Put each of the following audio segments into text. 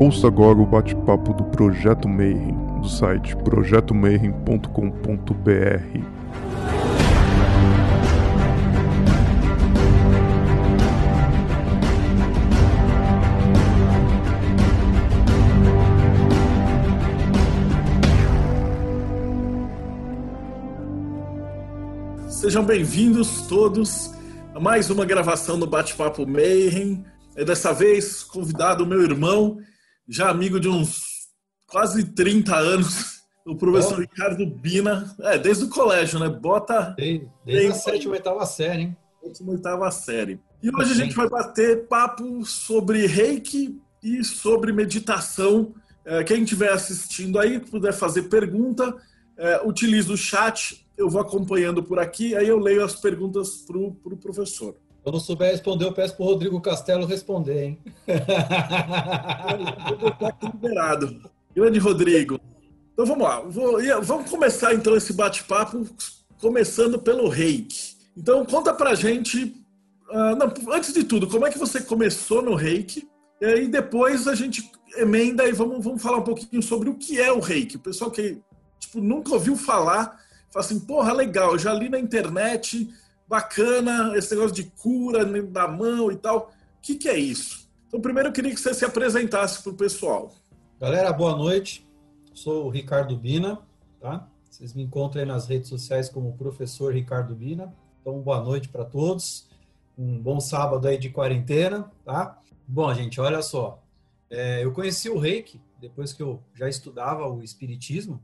Ouça agora o bate-papo do Projeto Mayhem, do site projetomayhem.com.br. Sejam bem-vindos todos a mais uma gravação do Bate-Papo Mayhem. É dessa vez convidado o meu irmão, já amigo de uns quase 30 anos, o professor oh. Ricardo Bina. É, desde o colégio, né? Bota. Desde, desde a sétima, oitava série, hein? Sétima, oitava série. E hoje a gente vai bater papo sobre reiki e sobre meditação. É, quem estiver assistindo aí, puder fazer pergunta, é, utiliza o chat eu vou acompanhando por aqui, aí eu leio as perguntas para o pro professor. Eu não souber responder, eu peço para o Rodrigo Castelo responder, hein? eu aqui liberado. Grande Rodrigo. Então vamos lá. Vou, vamos começar então esse bate-papo, começando pelo reiki. Então conta pra gente, uh, não, antes de tudo, como é que você começou no reiki? E depois a gente emenda e vamos, vamos falar um pouquinho sobre o que é o reiki. O pessoal que tipo, nunca ouviu falar Fala assim, porra, legal, já li na internet, bacana, esse negócio de cura da mão e tal. O que, que é isso? Então, primeiro eu queria que você se apresentasse para o pessoal. Galera, boa noite. Sou o Ricardo Bina, tá? Vocês me encontram aí nas redes sociais como professor Ricardo Bina. Então, boa noite para todos. Um bom sábado aí de quarentena, tá? Bom, gente, olha só. É, eu conheci o Reiki depois que eu já estudava o Espiritismo,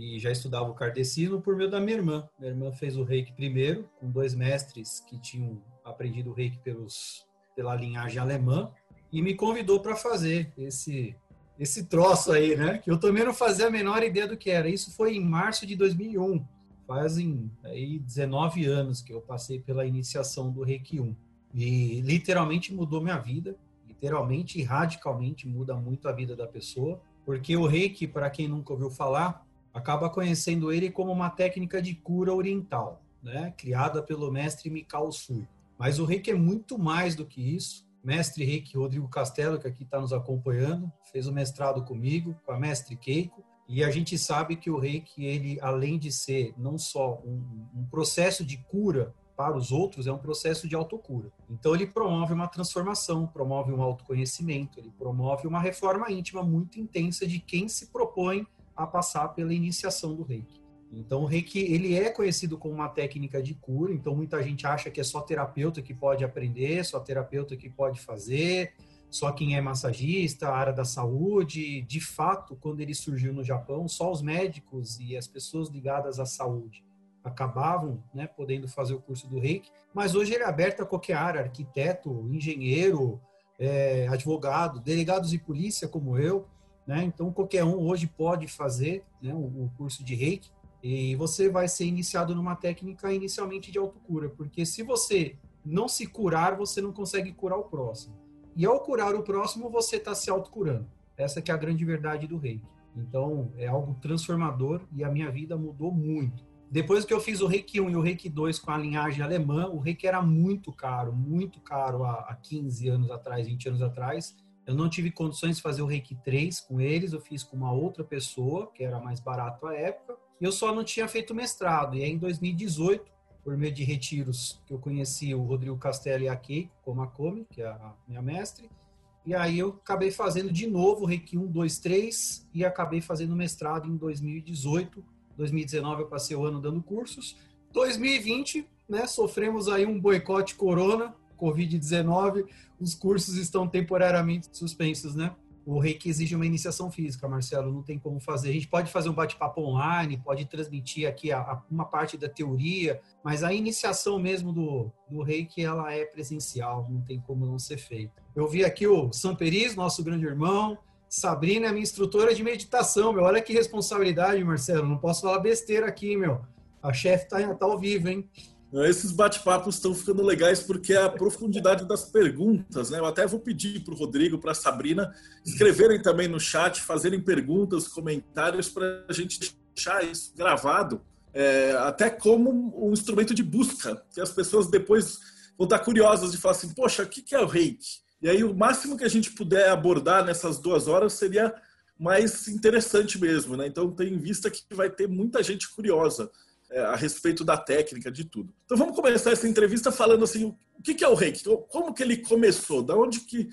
e já estudava o kardecino por meio da minha irmã. Minha irmã fez o reiki primeiro, com dois mestres que tinham aprendido o reiki pelos, pela linhagem alemã, e me convidou para fazer esse esse troço aí, né? Que eu também não fazia a menor ideia do que era. Isso foi em março de 2001. Fazem aí 19 anos que eu passei pela iniciação do Reiki 1. E literalmente mudou minha vida. Literalmente e radicalmente muda muito a vida da pessoa. Porque o Reiki, para quem nunca ouviu falar, acaba conhecendo ele como uma técnica de cura oriental, né? criada pelo mestre Mikao Sui. Mas o reiki é muito mais do que isso. Mestre Reiki Rodrigo Castelo, que aqui está nos acompanhando, fez o mestrado comigo, com a mestre Keiko, e a gente sabe que o reiki, ele, além de ser não só um, um processo de cura para os outros, é um processo de autocura. Então ele promove uma transformação, promove um autoconhecimento, ele promove uma reforma íntima muito intensa de quem se propõe a passar pela iniciação do reiki. Então, o reiki ele é conhecido como uma técnica de cura, então muita gente acha que é só terapeuta que pode aprender, só terapeuta que pode fazer, só quem é massagista, a área da saúde. De fato, quando ele surgiu no Japão, só os médicos e as pessoas ligadas à saúde acabavam né, podendo fazer o curso do reiki, mas hoje ele é aberto a qualquer área, arquiteto, engenheiro, é, advogado, delegados de polícia como eu, né? Então, qualquer um hoje pode fazer né, o, curso de reiki e você vai ser iniciado numa técnica inicialmente de autocura, porque se você não se curar, você não consegue curar o próximo. E ao curar o próximo, você está se autocurando. Essa que é a grande verdade do reiki. Então, é algo transformador e a minha vida mudou muito. Depois que eu fiz o Reiki 1 e o Reiki 2 com a linhagem alemã, o Reiki era muito caro, muito caro há 15 anos atrás, 20 anos atrás. Eu não tive condições de fazer o Reiki 3 com eles, eu fiz com uma outra pessoa, que era mais barato à época, e eu só não tinha feito mestrado. E aí, em 2018, por meio de retiros, que eu conheci o Rodrigo Castelli e a Keiko que é a minha mestre, e aí eu acabei fazendo de novo o Reiki 1, 2, 3, e acabei fazendo mestrado em 2018. 2019 eu passei o ano dando cursos. 2020, né, sofremos aí um boicote corona, Covid-19, os cursos estão temporariamente suspensos, né? O reiki exige uma iniciação física, Marcelo, não tem como fazer. A gente pode fazer um bate-papo online, pode transmitir aqui a, a, uma parte da teoria, mas a iniciação mesmo do, do reiki, ela é presencial, não tem como não ser feita. Eu vi aqui o Samperis, nosso grande irmão, Sabrina é minha instrutora de meditação, meu. Olha que responsabilidade, Marcelo. Não posso falar besteira aqui, meu. A chefe tá, tá ao vivo, hein? Esses bate-papos estão ficando legais porque a profundidade das perguntas, né? Eu até vou pedir para o Rodrigo, para a Sabrina, escreverem também no chat, fazerem perguntas, comentários para a gente deixar isso gravado, é, até como um instrumento de busca, que as pessoas depois vão estar curiosas de falar assim, poxa, o que é o reiki? E aí o máximo que a gente puder abordar nessas duas horas seria mais interessante mesmo, né? Então tem em vista que vai ter muita gente curiosa é, a respeito da técnica, de tudo. Então vamos começar essa entrevista falando assim, o que, é o reiki? Como que ele começou? Da onde que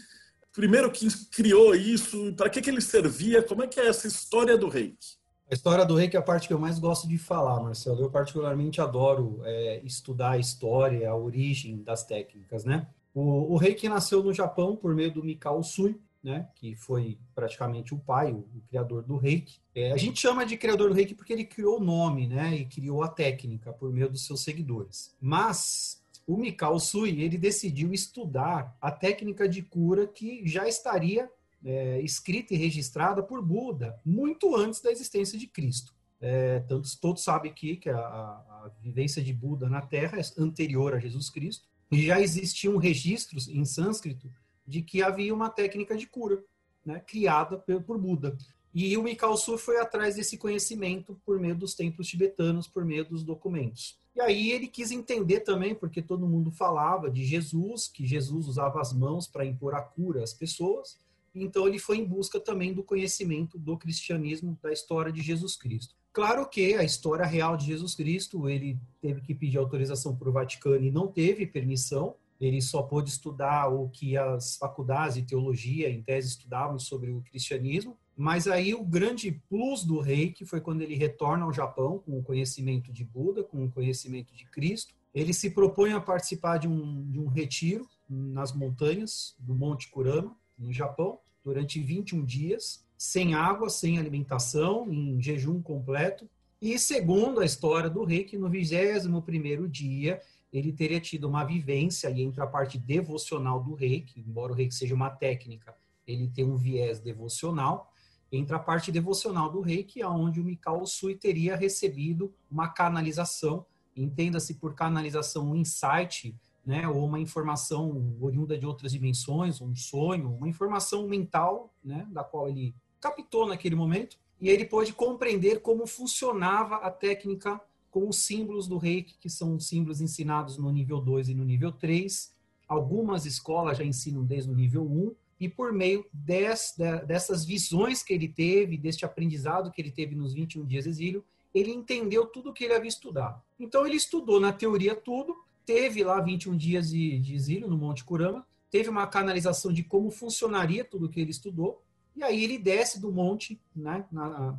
primeiro que criou isso? Para que, que ele servia? Como é que é essa história do reiki? A história do reiki é a parte que eu mais gosto de falar, Marcelo. Eu particularmente adoro é, estudar a história, a origem das técnicas, né? O, o reiki nasceu no Japão por meio do Mikao Usui, né, que foi praticamente o pai, o, o criador do reiki. É, a gente chama de criador do reiki porque ele criou o nome, né, e criou a técnica por meio dos seus seguidores. Mas o Mikao Sui, ele decidiu estudar a técnica de cura que já estaria é, escrita e registrada por Buda muito antes da existência de Cristo. É, todos sabem aqui que a, a, vivência de Buda na Terra é anterior a Jesus Cristo, e já existiam registros em sânscrito de que havia uma técnica de cura, né, criada por Buda. E o Mikao Su foi atrás desse conhecimento por meio dos templos tibetanos, por meio dos documentos. E aí ele quis entender também, porque todo mundo falava de Jesus, que Jesus usava as mãos para impor a cura às pessoas. Então ele foi em busca também do conhecimento do cristianismo, da história de Jesus Cristo. Claro que a história real de Jesus Cristo, ele teve que pedir autorização para o Vaticano e não teve permissão, ele só pôde estudar o que as faculdades de teologia, em tese, estudavam sobre o cristianismo. Mas aí o grande plus do rei, que foi quando ele retorna ao Japão com o conhecimento de Buda, com o conhecimento de Cristo, ele se propõe a participar de um, de um retiro nas montanhas do Monte Kurama, no Japão, durante 21 dias, sem água, sem alimentação, em jejum completo. E segundo a história do rei, que no 21º dia ele teria tido uma vivência, e entre a parte devocional do reiki, embora o reiki seja uma técnica, ele tem um viés devocional, entre a parte devocional do reiki, aonde o Mikao Sui teria recebido uma canalização, entenda-se por canalização um insight, né, ou uma informação oriunda de outras dimensões, um sonho, uma informação mental, né, da qual ele captou naquele momento, e ele pôde compreender como funcionava a técnica com os símbolos do reiki, que são símbolos ensinados no nível 2 e no nível 3. Algumas escolas já ensinam desde o nível 1, e por meio des, de, dessas visões que ele teve, deste aprendizado que ele teve nos 21 dias de exílio, ele entendeu tudo o que ele havia estudado. Então ele estudou na teoria tudo, teve lá 21 dias de, de exílio no Monte Kurama, teve uma canalização de como funcionaria tudo o que ele estudou, e aí ele desce do monte né,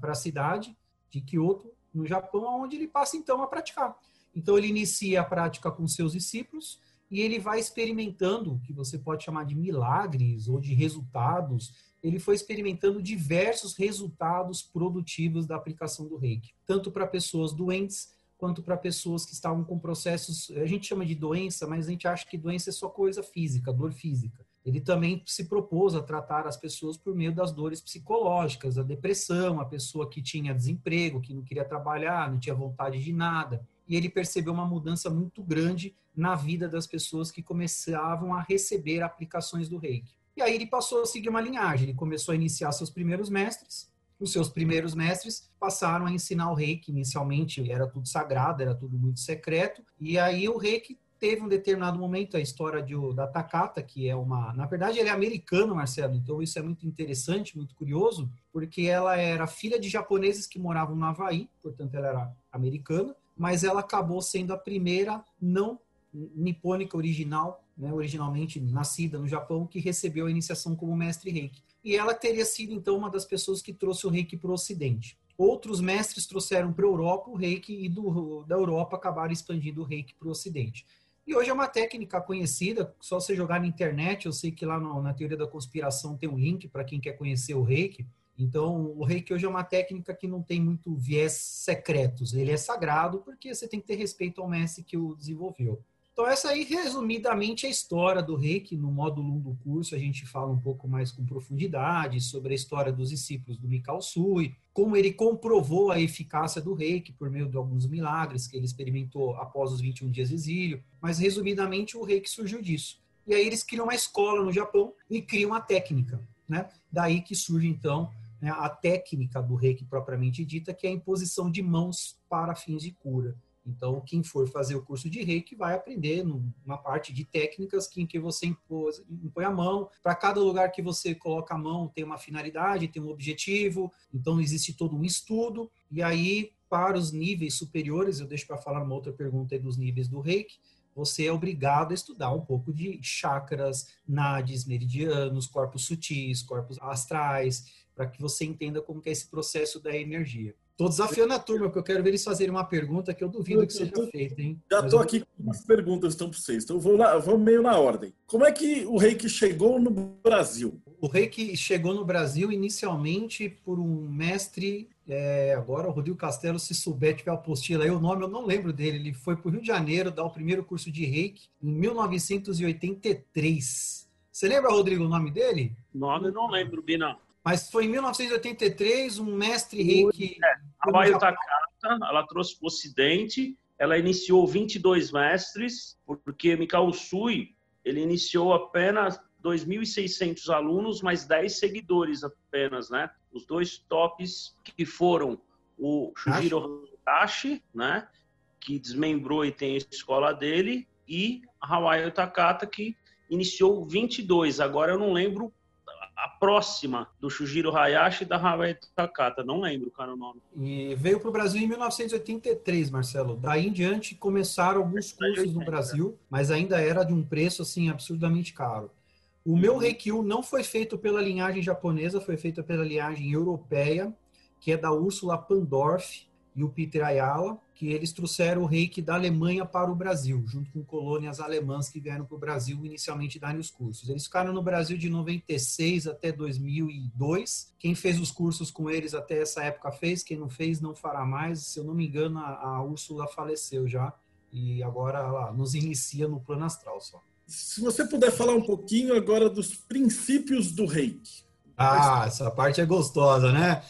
para a cidade de Kyoto, no Japão, onde ele passa então a praticar. Então ele inicia a prática com seus discípulos e ele vai experimentando, o que você pode chamar de milagres ou de resultados. Ele foi experimentando diversos resultados produtivos da aplicação do Reiki, tanto para pessoas doentes quanto para pessoas que estavam com processos, a gente chama de doença, mas a gente acha que doença é só coisa física, dor física. Ele também se propôs a tratar as pessoas por meio das dores psicológicas, a depressão, a pessoa que tinha desemprego, que não queria trabalhar, não tinha vontade de nada. E ele percebeu uma mudança muito grande na vida das pessoas que começavam a receber aplicações do reiki. E aí ele passou a seguir uma linhagem, ele começou a iniciar seus primeiros mestres, os seus primeiros mestres passaram a ensinar o reiki. Inicialmente era tudo sagrado, era tudo muito secreto. E aí o reiki teve um determinado momento a história de, da Takata, que é uma. Na verdade, ele é americano, Marcelo, então isso é muito interessante, muito curioso, porque ela era filha de japoneses que moravam no Havaí, portanto, ela era americana, mas ela acabou sendo a primeira não nipônica original, né, originalmente nascida no Japão, que recebeu a iniciação como mestre reiki. E ela teria sido, então, uma das pessoas que trouxe o reiki para o Ocidente. Outros mestres trouxeram para a Europa o reiki e do, da Europa acabaram expandindo o reiki para o Ocidente. E hoje é uma técnica conhecida, só você jogar na internet, eu sei que lá no, na teoria da conspiração tem um link para quem quer conhecer o reiki. Então, o reiki hoje é uma técnica que não tem muito viés secretos, ele é sagrado porque você tem que ter respeito ao mestre que o desenvolveu. Então, essa aí, resumidamente, é a história do reiki. No módulo 1 do curso, a gente fala um pouco mais com profundidade sobre a história dos discípulos do Mikao Sui, como ele comprovou a eficácia do reiki por meio de alguns milagres que ele experimentou após os 21 dias de exílio. Mas, resumidamente, o reiki surgiu disso. E aí eles criam uma escola no Japão e criam a técnica. Né? Daí que surge, então, né, a técnica do reiki propriamente dita, que é a imposição de mãos para fins de cura. Então, quem for fazer o curso de reiki vai aprender uma parte de técnicas que, em que você impôs, impõe a mão. Para cada lugar que você coloca a mão, tem uma finalidade, tem um objetivo. Então, existe todo um estudo. E aí, para os níveis superiores, eu deixo para falar uma outra pergunta aí dos níveis do reiki, você é obrigado a estudar um pouco de chakras, nadis, meridianos, corpos sutis, corpos astrais, para que você entenda como é esse processo da energia. Estou desafiando a turma, porque eu quero ver eles fazerem uma pergunta que eu duvido que seja feita, hein? Já estou aqui com as perguntas estão para vocês, então vou, lá, vou meio na ordem. Como é que o reiki chegou no Brasil? O reiki chegou no Brasil inicialmente por um mestre, é, agora o Rodrigo Castelo, se souber, tiver a apostila aí, o nome eu não lembro dele, ele foi para o Rio de Janeiro dar o primeiro curso de reiki em 1983. Você lembra, Rodrigo, o nome dele? Nome eu não lembro, Bina. Mas foi em 1983, um mestre reiki. É, a Takata, ela trouxe para o Ocidente, ela iniciou 22 mestres, porque Mikao Sui, ele iniciou apenas 2.600 alunos, mais 10 seguidores apenas, né? Os dois tops que foram o Shujiro Hashi, né? Que desmembrou e tem a escola dele, e Hawaii Takata, que iniciou 22. Agora eu não lembro a próxima do Shujiro Hayashi e da Hawaii Takata. Não lembro, cara, o nome. E veio para o Brasil em 1983, Marcelo. Daí em diante começaram alguns cursos no Brasil, mas ainda era de um preço assim absurdamente caro. O meu uhum. Reikyu não foi feito pela linhagem japonesa, foi feito pela linhagem europeia, que é da Ursula Pandorf e o Peter Ayala, que eles trouxeram o reiki da Alemanha para o Brasil, junto com colônias alemãs que vieram para o Brasil inicialmente darem os cursos. Eles ficaram no Brasil de 96 até 2002. Quem fez os cursos com eles até essa época fez, quem não fez não fará mais. Se eu não me engano, a, a Úrsula faleceu já e agora ela nos inicia no plano astral só. Se você puder falar um pouquinho agora dos princípios do reiki. Ah, essa parte é gostosa, né?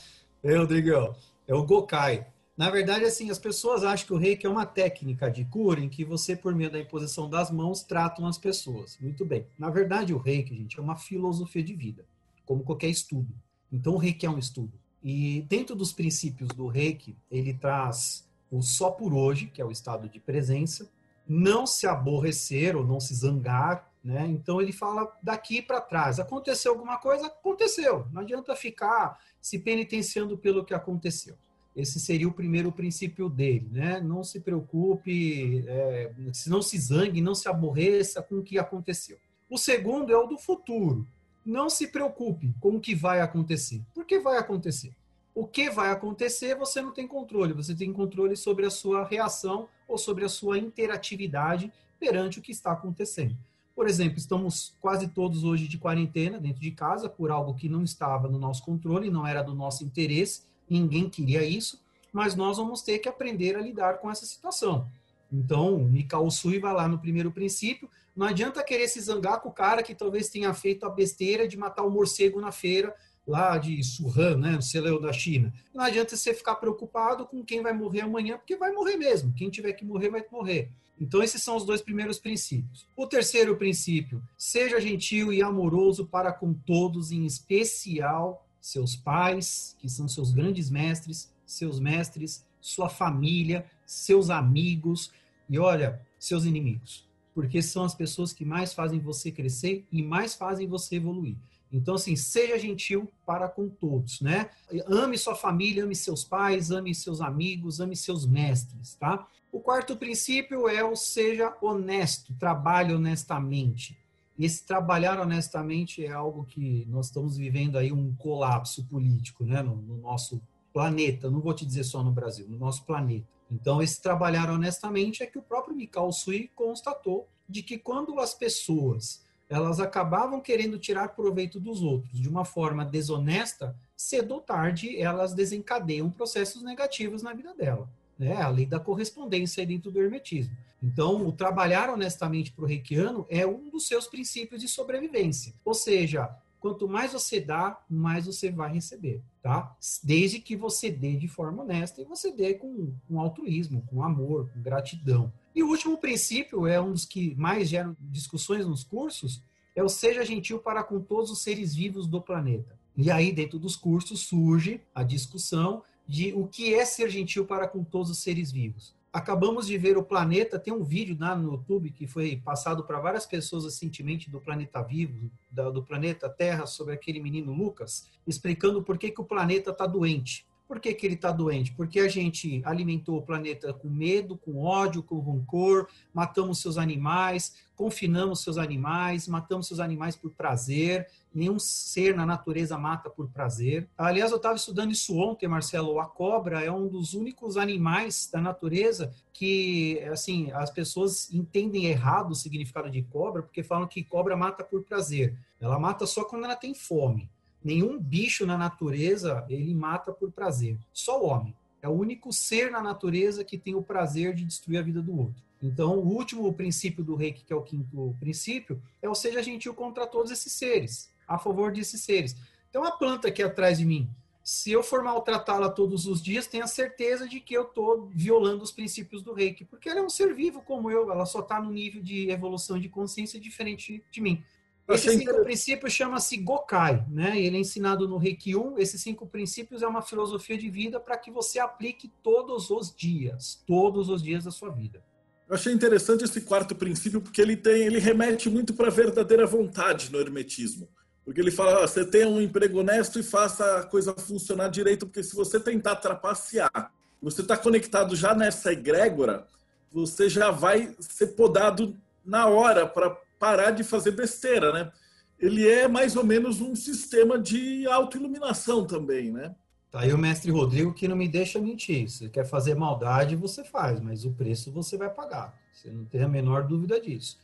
Eu, Rodrigo, é o Gokai. Na verdade, assim, as pessoas acham que o reiki é uma técnica de cura em que você, por meio da imposição das mãos, tratam as pessoas. Muito bem. Na verdade, o reiki, gente, é uma filosofia de vida, como qualquer estudo. Então, o reiki é um estudo. E dentro dos princípios do reiki, ele traz o só por hoje, que é o estado de presença, não se aborrecer ou não se zangar, né? Então ele fala daqui para trás. Aconteceu alguma coisa? Aconteceu. Não adianta ficar se penitenciando pelo que aconteceu. Esse seria o primeiro princípio dele, né? Não se preocupe, é, não se zangue, não se aborreça com o que aconteceu. O segundo é o do futuro. Não se preocupe com o que vai acontecer. Por que vai acontecer? O que vai acontecer você não tem controle. Você tem controle sobre a sua reação ou sobre a sua interatividade perante o que está acontecendo. Por exemplo, estamos quase todos hoje de quarentena dentro de casa por algo que não estava no nosso controle, não era do nosso interesse ninguém queria isso, mas nós vamos ter que aprender a lidar com essa situação. Então, Mikao Sui vai lá no primeiro princípio, não adianta querer se zangar com o cara que talvez tenha feito a besteira de matar o um morcego na feira lá de Suhan, né, no celeiro da China. Não adianta você ficar preocupado com quem vai morrer amanhã, porque vai morrer mesmo. Quem tiver que morrer, vai morrer. Então, esses são os dois primeiros princípios. O terceiro princípio, seja gentil e amoroso para com todos, em especial seus pais, que são seus grandes mestres, seus mestres, sua família, seus amigos e olha, seus inimigos. Porque são as pessoas que mais fazem você crescer e mais fazem você evoluir. Então, assim, seja gentil para com todos, né? Ame sua família, ame seus pais, ame seus amigos, ame seus mestres, tá? O quarto princípio é o seja honesto, trabalhe honestamente. Esse trabalhar honestamente é algo que nós estamos vivendo aí um colapso político, né, no, no nosso planeta. Não vou te dizer só no Brasil, no nosso planeta. Então, esse trabalhar honestamente é que o próprio Mikao Sui constatou de que quando as pessoas elas acabavam querendo tirar proveito dos outros de uma forma desonesta, cedo ou tarde elas desencadeiam processos negativos na vida dela. Né? A lei da correspondência dentro do hermetismo. Então, o trabalhar honestamente para o reikiano é um dos seus princípios de sobrevivência. Ou seja, quanto mais você dá, mais você vai receber, tá? Desde que você dê de forma honesta e você dê com, com altruísmo, com amor, com gratidão. E o último princípio é um dos que mais geram discussões nos cursos, é o seja gentil para com todos os seres vivos do planeta. E aí, dentro dos cursos, surge a discussão de o que é ser gentil para com todos os seres vivos acabamos de ver o planeta. Tem um vídeo lá no YouTube que foi passado para várias pessoas recentemente do planeta vivo, do planeta Terra, sobre aquele menino Lucas, explicando por que, que o planeta está doente. Por que, que ele está doente? Porque a gente alimentou o planeta com medo, com ódio, com rancor, matamos seus animais, confinamos seus animais, matamos seus animais por prazer. Nenhum ser na natureza mata por prazer. Aliás, eu estava estudando isso ontem, Marcelo. A cobra é um dos únicos animais da natureza que, assim, as pessoas entendem errado o significado de cobra, porque falam que cobra mata por prazer. Ela mata só quando ela tem fome. Nenhum bicho na natureza ele mata por prazer. Só o homem. É o único ser na natureza que tem o prazer de destruir a vida do outro. Então, o último princípio do reiki, que é o quinto princípio, é o seja gentil contra todos esses seres, a favor desses seres. Então, a planta aqui atrás de mim, se eu for maltratá-la todos os dias, tenha certeza de que eu estou violando os princípios do reiki, porque ela é um ser vivo como eu, ela só está no nível de evolução de consciência diferente de mim. Esse cinco princípios chama-se Gokai, né? Ele é ensinado no Reiki 1. Esses cinco princípios é uma filosofia de vida para que você aplique todos os dias, todos os dias da sua vida. Eu achei interessante esse quarto princípio porque ele tem, ele remete muito para a verdadeira vontade no hermetismo. Porque ele fala, você tem um emprego honesto e faça a coisa funcionar direito, porque se você tentar trapacear, você está conectado já nessa egrégora, você já vai ser podado na hora para parar de fazer besteira, né? Ele é mais ou menos um sistema de autoiluminação também, né? Tá aí o mestre Rodrigo que não me deixa mentir. Se quer fazer maldade, você faz, mas o preço você vai pagar. Você não tem a menor dúvida disso.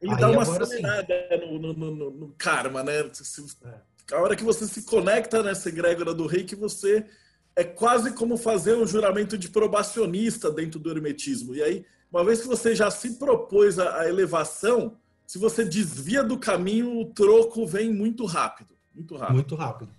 Ele aí, dá uma acelerada no, no, no, no, karma, né? É. A hora que você se conecta nessa egrégora do rei, que você é quase como fazer um juramento de probacionista dentro do hermetismo. E aí, uma vez que você já se propôs a elevação, se você desvia do caminho, o troco vem muito rápido. Muito rápido. Muito rápido.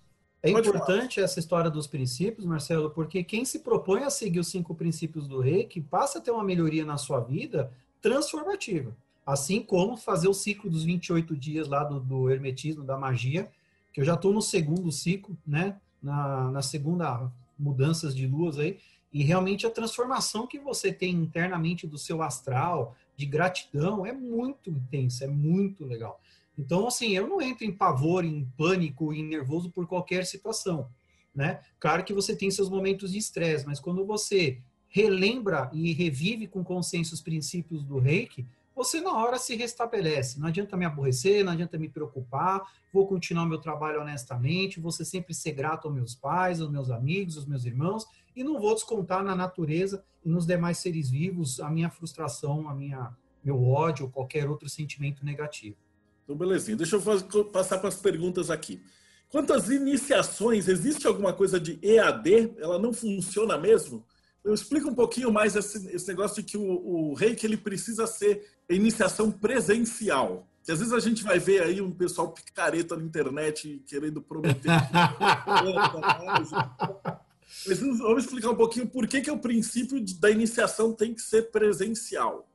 É Pode importante falar. essa história dos princípios, Marcelo, porque quem se propõe a seguir os cinco princípios do reiki passa a ter uma melhoria na sua vida transformativa. Assim como fazer o ciclo dos 28 dias lá do, do hermetismo, da magia, que eu já estou no segundo ciclo, né? Na, na segunda mudanças de luas aí, e realmente a transformação que você tem internamente do seu astral, de gratidão é muito intensa, é muito legal. Então, assim, eu não entro em pavor, em pânico, em nervoso por qualquer situação, né? Claro que você tem seus momentos de estresse, mas quando você relembra e revive com consciência os princípios do reiki, você na hora se restabelece. Não adianta me aborrecer, não adianta me preocupar, vou continuar meu trabalho honestamente, vou sempre ser grato aos meus pais, aos meus amigos, aos meus irmãos, e não vou descontar na natureza e nos demais seres vivos a minha frustração, a minha meu ódio ou qualquer outro sentimento negativo. Então, belezinha. Deixa eu fazer, passar para as perguntas aqui. Quantas iniciações? Existe alguma coisa de EAD? Ela não funciona mesmo? Eu explico um pouquinho mais esse, esse negócio de que o, o rei que ele precisa ser iniciação presencial. Que às vezes a gente vai ver aí um pessoal picareta na internet querendo prometer. Vamos explicar um pouquinho por que, que o princípio da iniciação tem que ser presencial.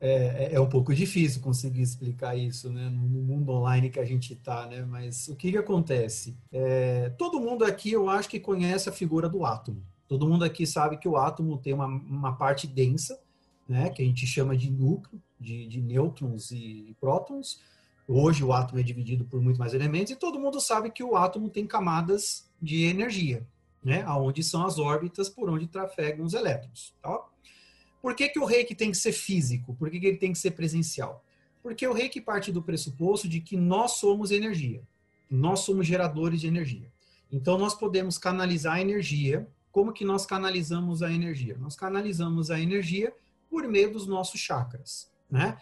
É, é, é um pouco difícil conseguir explicar isso né, no mundo online que a gente está, né? Mas o que, que acontece? É, todo mundo aqui, eu acho que conhece a figura do átomo. Todo mundo aqui sabe que o átomo tem uma, uma parte densa, né, que a gente chama de núcleo, de, de nêutrons e prótons. Hoje o átomo é dividido por muito mais elementos e todo mundo sabe que o átomo tem camadas de energia, né? Aonde são as órbitas por onde trafegam os elétrons. Tá? Por que, que o reiki tem que ser físico? Por que, que ele tem que ser presencial? Porque o reiki parte do pressuposto de que nós somos energia. Nós somos geradores de energia. Então nós podemos canalizar a energia. Como que nós canalizamos a energia? Nós canalizamos a energia por meio dos nossos chakras, né?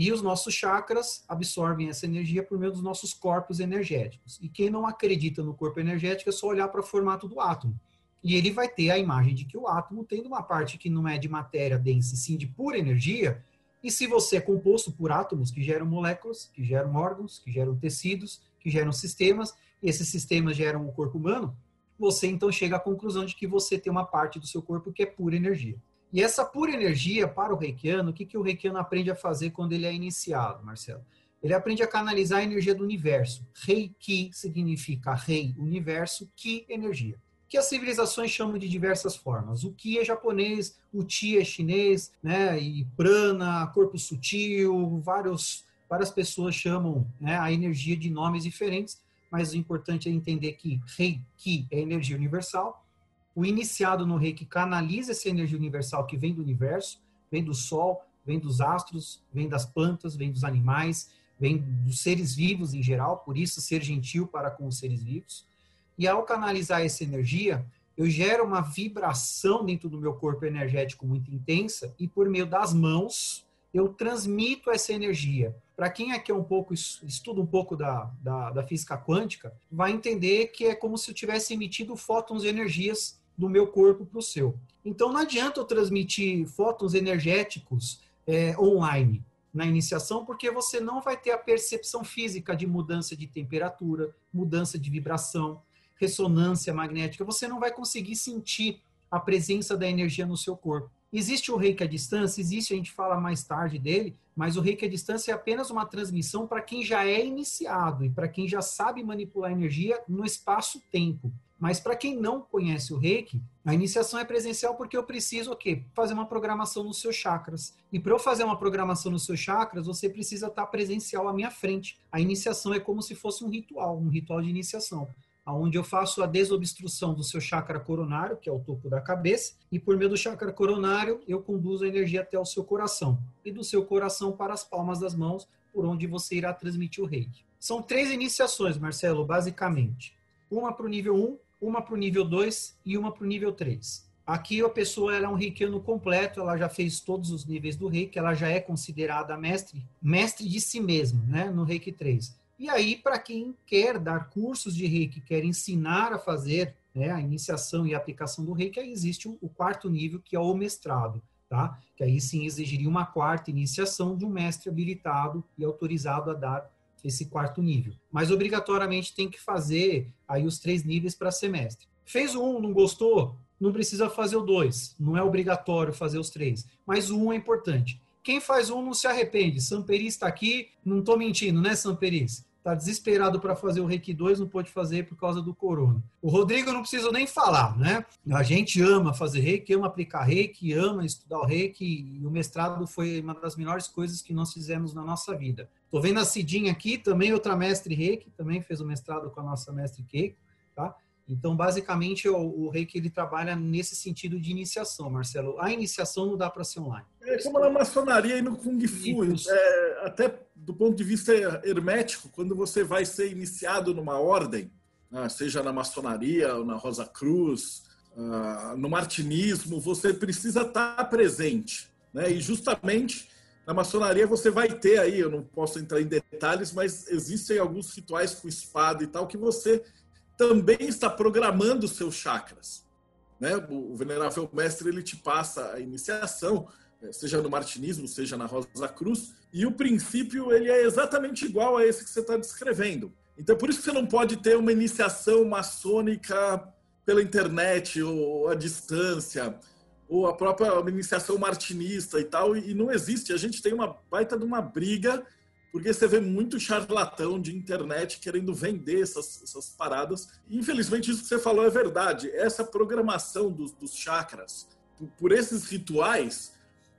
E os nossos chakras absorvem essa energia por meio dos nossos corpos energéticos. E quem não acredita no corpo energético é só olhar para o formato do átomo. E ele vai ter a imagem de que o átomo tem uma parte que não é de matéria densa, sim de pura energia. E se você é composto por átomos que geram moléculas, que geram órgãos, que geram tecidos, que geram sistemas, e esses sistemas geram o corpo humano, você então chega à conclusão de que você tem uma parte do seu corpo que é pura energia. E essa pura energia para o reikiano, o que, que o reikiano aprende a fazer quando ele é iniciado, Marcelo? Ele aprende a canalizar a energia do universo. Reiki significa rei, universo, ki, energia. que as civilizações chamam de diversas formas. O Ki é japonês, o Ti é chinês, né? E prana, corpo sutil, vários, várias pessoas chamam né, a energia de nomes diferentes, mas o importante é entender que Reiki é energia universal. O iniciado no Reiki canaliza essa energia universal que vem do universo, vem do Sol, vem dos astros, vem das plantas, vem dos animais, vem dos seres vivos em geral, por isso ser gentil para com os seres vivos. E ao canalizar essa energia, eu gero uma vibração dentro do meu corpo energético muito intensa e por meio das mãos eu transmito essa energia. Para quem aqui é um pouco estuda um pouco da, da, da, física quântica, vai entender que é como se eu tivesse emitido fótons de energias do meu corpo para o seu. Então não adianta eu transmitir fótons energéticos é, online na iniciação, porque você não vai ter a percepção física de mudança de temperatura, mudança de vibração, ressonância magnética, você não vai conseguir sentir a presença da energia no seu corpo. Existe o reiki à distância, existe, a gente fala mais tarde dele, mas o reiki à distância é apenas uma transmissão para quem já é iniciado e para quem já sabe manipular energia no espaço-tempo. Mas para quem não conhece o reiki, a iniciação é presencial porque eu preciso o quê? Fazer uma programação nos seus chakras. E para eu fazer uma programação nos seus chakras, você precisa estar presencial à minha frente. A iniciação é como se fosse um ritual, um ritual de iniciação onde eu faço a desobstrução do seu chakra coronário, que é o topo da cabeça, e por meio do chakra coronário eu conduzo a energia até o seu coração, e do seu coração para as palmas das mãos, por onde você irá transmitir o reiki. São três iniciações, Marcelo, basicamente. Uma para o nível 1, uma para o nível 2 e uma para o nível 3. Aqui a pessoa ela é um reikiano completo, ela já fez todos os níveis do reiki, ela já é considerada mestre, mestre de si mesmo, né, no reiki 3. E aí, para quem quer dar cursos de reiki, quer ensinar a fazer né, a iniciação e a aplicação do reiki, aí existe o quarto nível, que é o mestrado. Tá? Que aí sim exigiria uma quarta iniciação de um mestre habilitado e autorizado a dar esse quarto nível. Mas obrigatoriamente tem que fazer aí os três níveis para semestre. Fez o um, não gostou? Não precisa fazer o dois. Não é obrigatório fazer os três. Mas o um é importante. Quem faz um não se arrepende. Samperis está aqui, não estou mentindo, né, Samperis? Está desesperado para fazer o Reiki 2, não pode fazer por causa do corona. O Rodrigo não preciso nem falar, né? A gente ama fazer Reiki, ama aplicar Reiki, ama estudar o Reiki, e o mestrado foi uma das melhores coisas que nós fizemos na nossa vida. Estou vendo a Cidinha aqui, também outra mestre Reiki, também fez o mestrado com a nossa mestre Keiko, tá? Então, basicamente, o, o Reiki ele trabalha nesse sentido de iniciação, Marcelo. A iniciação não dá para ser online. É como na maçonaria e no Kung Fu. É, até do ponto de vista hermético, quando você vai ser iniciado numa ordem, né, seja na maçonaria, ou na Rosa Cruz, uh, no martinismo, você precisa estar presente. Né? E justamente na maçonaria você vai ter aí, eu não posso entrar em detalhes, mas existem alguns rituais com espada e tal que você também está programando seus chakras. Né? O venerável mestre ele te passa a iniciação, eh, seja no martinismo, seja na Rosa Cruz, e o princípio ele é exatamente igual a esse que você está descrevendo. Então, por isso que você não pode ter uma iniciação maçônica pela internet ou à distância, ou a própria iniciação martinista e tal, e não existe. A gente tem uma baita de uma briga porque você vê muito charlatão de internet querendo vender essas, essas paradas. E, infelizmente, isso que você falou é verdade. Essa programação dos, dos chakras, por, por, esses rituais,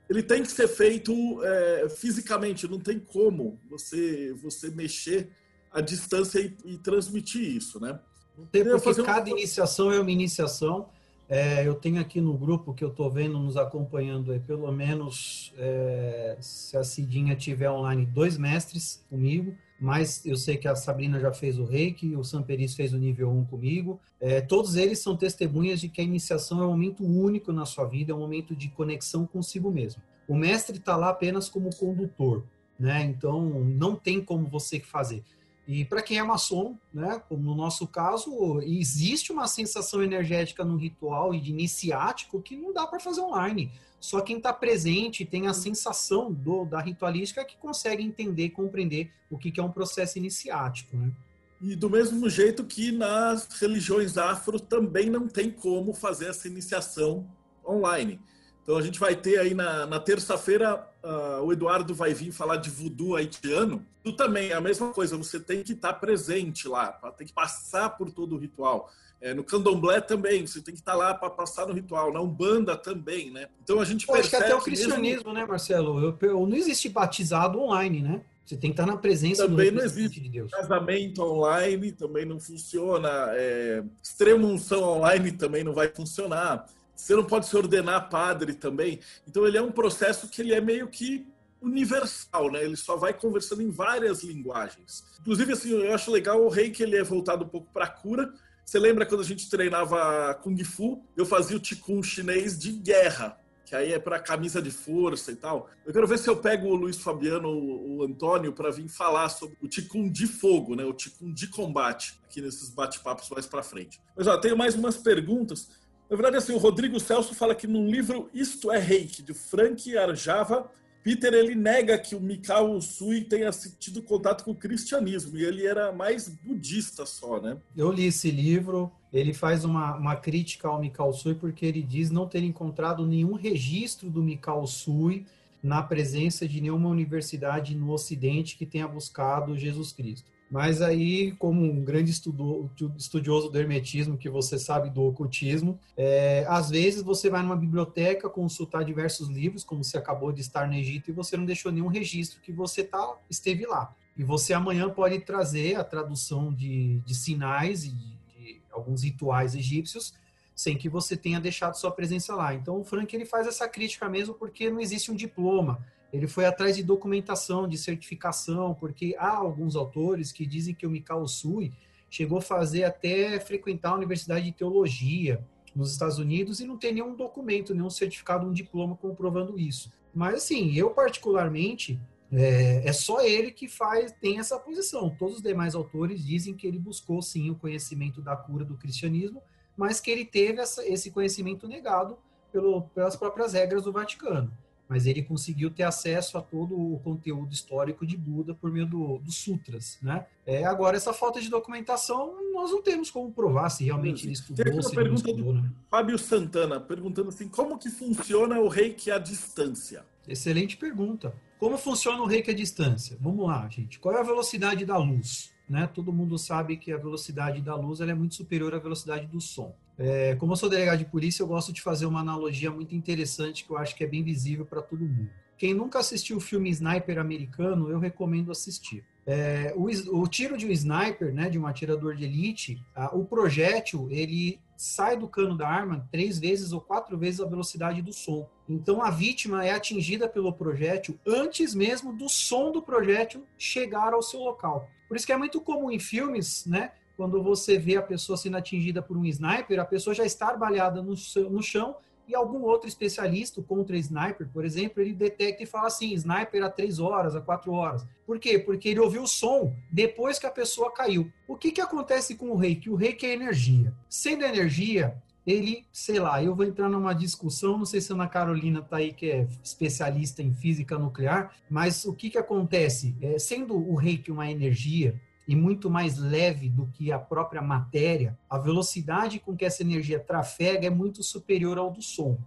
ele tem que ser feito é, fisicamente. Não tem como você, você mexer à distância e, e transmitir isso, né? Não tem porque cada uma... iniciação é uma iniciação é, eu tenho aqui no grupo que eu estou vendo, nos acompanhando aí, pelo menos, é, se a Cidinha tiver online, dois mestres comigo, mas eu sei que a Sabrina já fez o reiki, o Samperis fez o nível 1 comigo. É, todos eles são testemunhas de que a iniciação é um momento único na sua vida, é um momento de conexão consigo mesmo. O mestre está lá apenas como condutor, né? Então, não tem como você fazer. E para quem é maçom, né, como no nosso caso, existe uma sensação energética no ritual e de iniciático que não dá para fazer online. Só quem está presente tem a sensação do, da ritualística que consegue entender e compreender o que, que é um processo iniciático. Né? E do mesmo jeito que nas religiões afro também não tem como fazer essa iniciação online. Então a gente vai ter aí na, na terça-feira uh, o Eduardo vai vir falar de voodoo haitiano, tu também é a mesma coisa, você tem que estar presente lá, tem que passar por todo o ritual. É, no candomblé também, você tem que estar lá para passar no ritual. Na Umbanda também, né? Então a gente Eu percebe... Acho que até o cristianismo, mesmo... né, Marcelo? Eu, eu, não existe batizado online, né? Você tem que estar na presença também não existe de Deus. Casamento online também não funciona. É, extrema unção online também não vai funcionar. Você não pode se ordenar padre também. Então ele é um processo que ele é meio que universal, né? Ele só vai conversando em várias linguagens. Inclusive, assim, eu acho legal o rei que ele é voltado um pouco para cura. Você lembra quando a gente treinava Kung Fu? Eu fazia o Qigong chinês de guerra, que aí é para camisa de força e tal. Eu quero ver se eu pego o Luiz Fabiano, o Antônio, para vir falar sobre o Qigong de fogo, né? O Qigong de combate, aqui nesses bate-papos mais para frente. Mas ó, tenho mais umas perguntas. Na verdade, assim, o Rodrigo Celso fala que num livro Isto é Reiki, de Frank Arjava, Peter ele nega que o Mikao Usui tenha tido contato com o cristianismo e ele era mais budista só, né? Eu li esse livro. Ele faz uma, uma crítica ao Mikao Usui porque ele diz não ter encontrado nenhum registro do Mikao Usui na presença de nenhuma universidade no Ocidente que tenha buscado Jesus Cristo. Mas aí, como um grande estudioso do hermetismo, que você sabe do ocultismo, é, às vezes você vai numa biblioteca consultar diversos livros, como você acabou de estar no Egito, e você não deixou nenhum registro que você tá, esteve lá. E você amanhã pode trazer a tradução de, de sinais e de, de alguns rituais egípcios, sem que você tenha deixado sua presença lá. Então, o Frank ele faz essa crítica mesmo porque não existe um diploma ele foi atrás de documentação, de certificação, porque há alguns autores que dizem que o Mikao Sui chegou a fazer até frequentar a Universidade de Teologia nos Estados Unidos e não tem nenhum documento, nenhum certificado, um diploma comprovando isso. Mas assim, eu particularmente é, é, só ele que faz tem essa posição. Todos os demais autores dizem que ele buscou sim o conhecimento da cura do cristianismo, mas que ele teve essa, esse conhecimento negado pelo, pelas próprias regras do Vaticano mas ele conseguiu ter acesso a todo o conteúdo histórico de Buda por meio do, dos sutras, né? É, agora, essa falta de documentação, nós não temos como provar se realmente ele estudou, aqui uma pergunta estudou, do né? Fábio Santana, perguntando assim, como que funciona o reiki à distância? Excelente pergunta. Como funciona o reiki à distância? Vamos lá, gente. Qual é a velocidade da luz? Né? Todo mundo sabe que a velocidade da luz é muito superior à velocidade do som. É, como eu sou delegado de polícia, eu gosto de fazer uma analogia muito interessante que eu acho que é bem visível para todo mundo. Quem nunca assistiu o filme Sniper americano, eu recomendo assistir. É, o, o, tiro de um sniper, né, de um atirador de elite, a, o projétil ele sai do cano da arma três vezes ou quatro vezes a velocidade do som. Então a vítima é atingida pelo projétil antes mesmo do som do projétil chegar ao seu local. Por isso que é muito comum em filmes, né, quando você vê a pessoa sendo atingida por um sniper, a pessoa já está arbalhada no, no chão e algum outro especialista contra sniper, por exemplo, ele detecta e fala assim, sniper a três horas, a quatro horas. Por quê? Porque ele ouviu o som depois que a pessoa caiu. O que, que acontece com o reiki? O reiki é energia. Sendo energia, ele, sei lá, eu vou entrar numa discussão, não sei se a Ana Carolina tá aí, que é especialista em física nuclear, mas o que que acontece? É, sendo o reiki uma energia, e muito mais leve do que a própria matéria, a velocidade com que essa energia trafega é muito superior ao do som,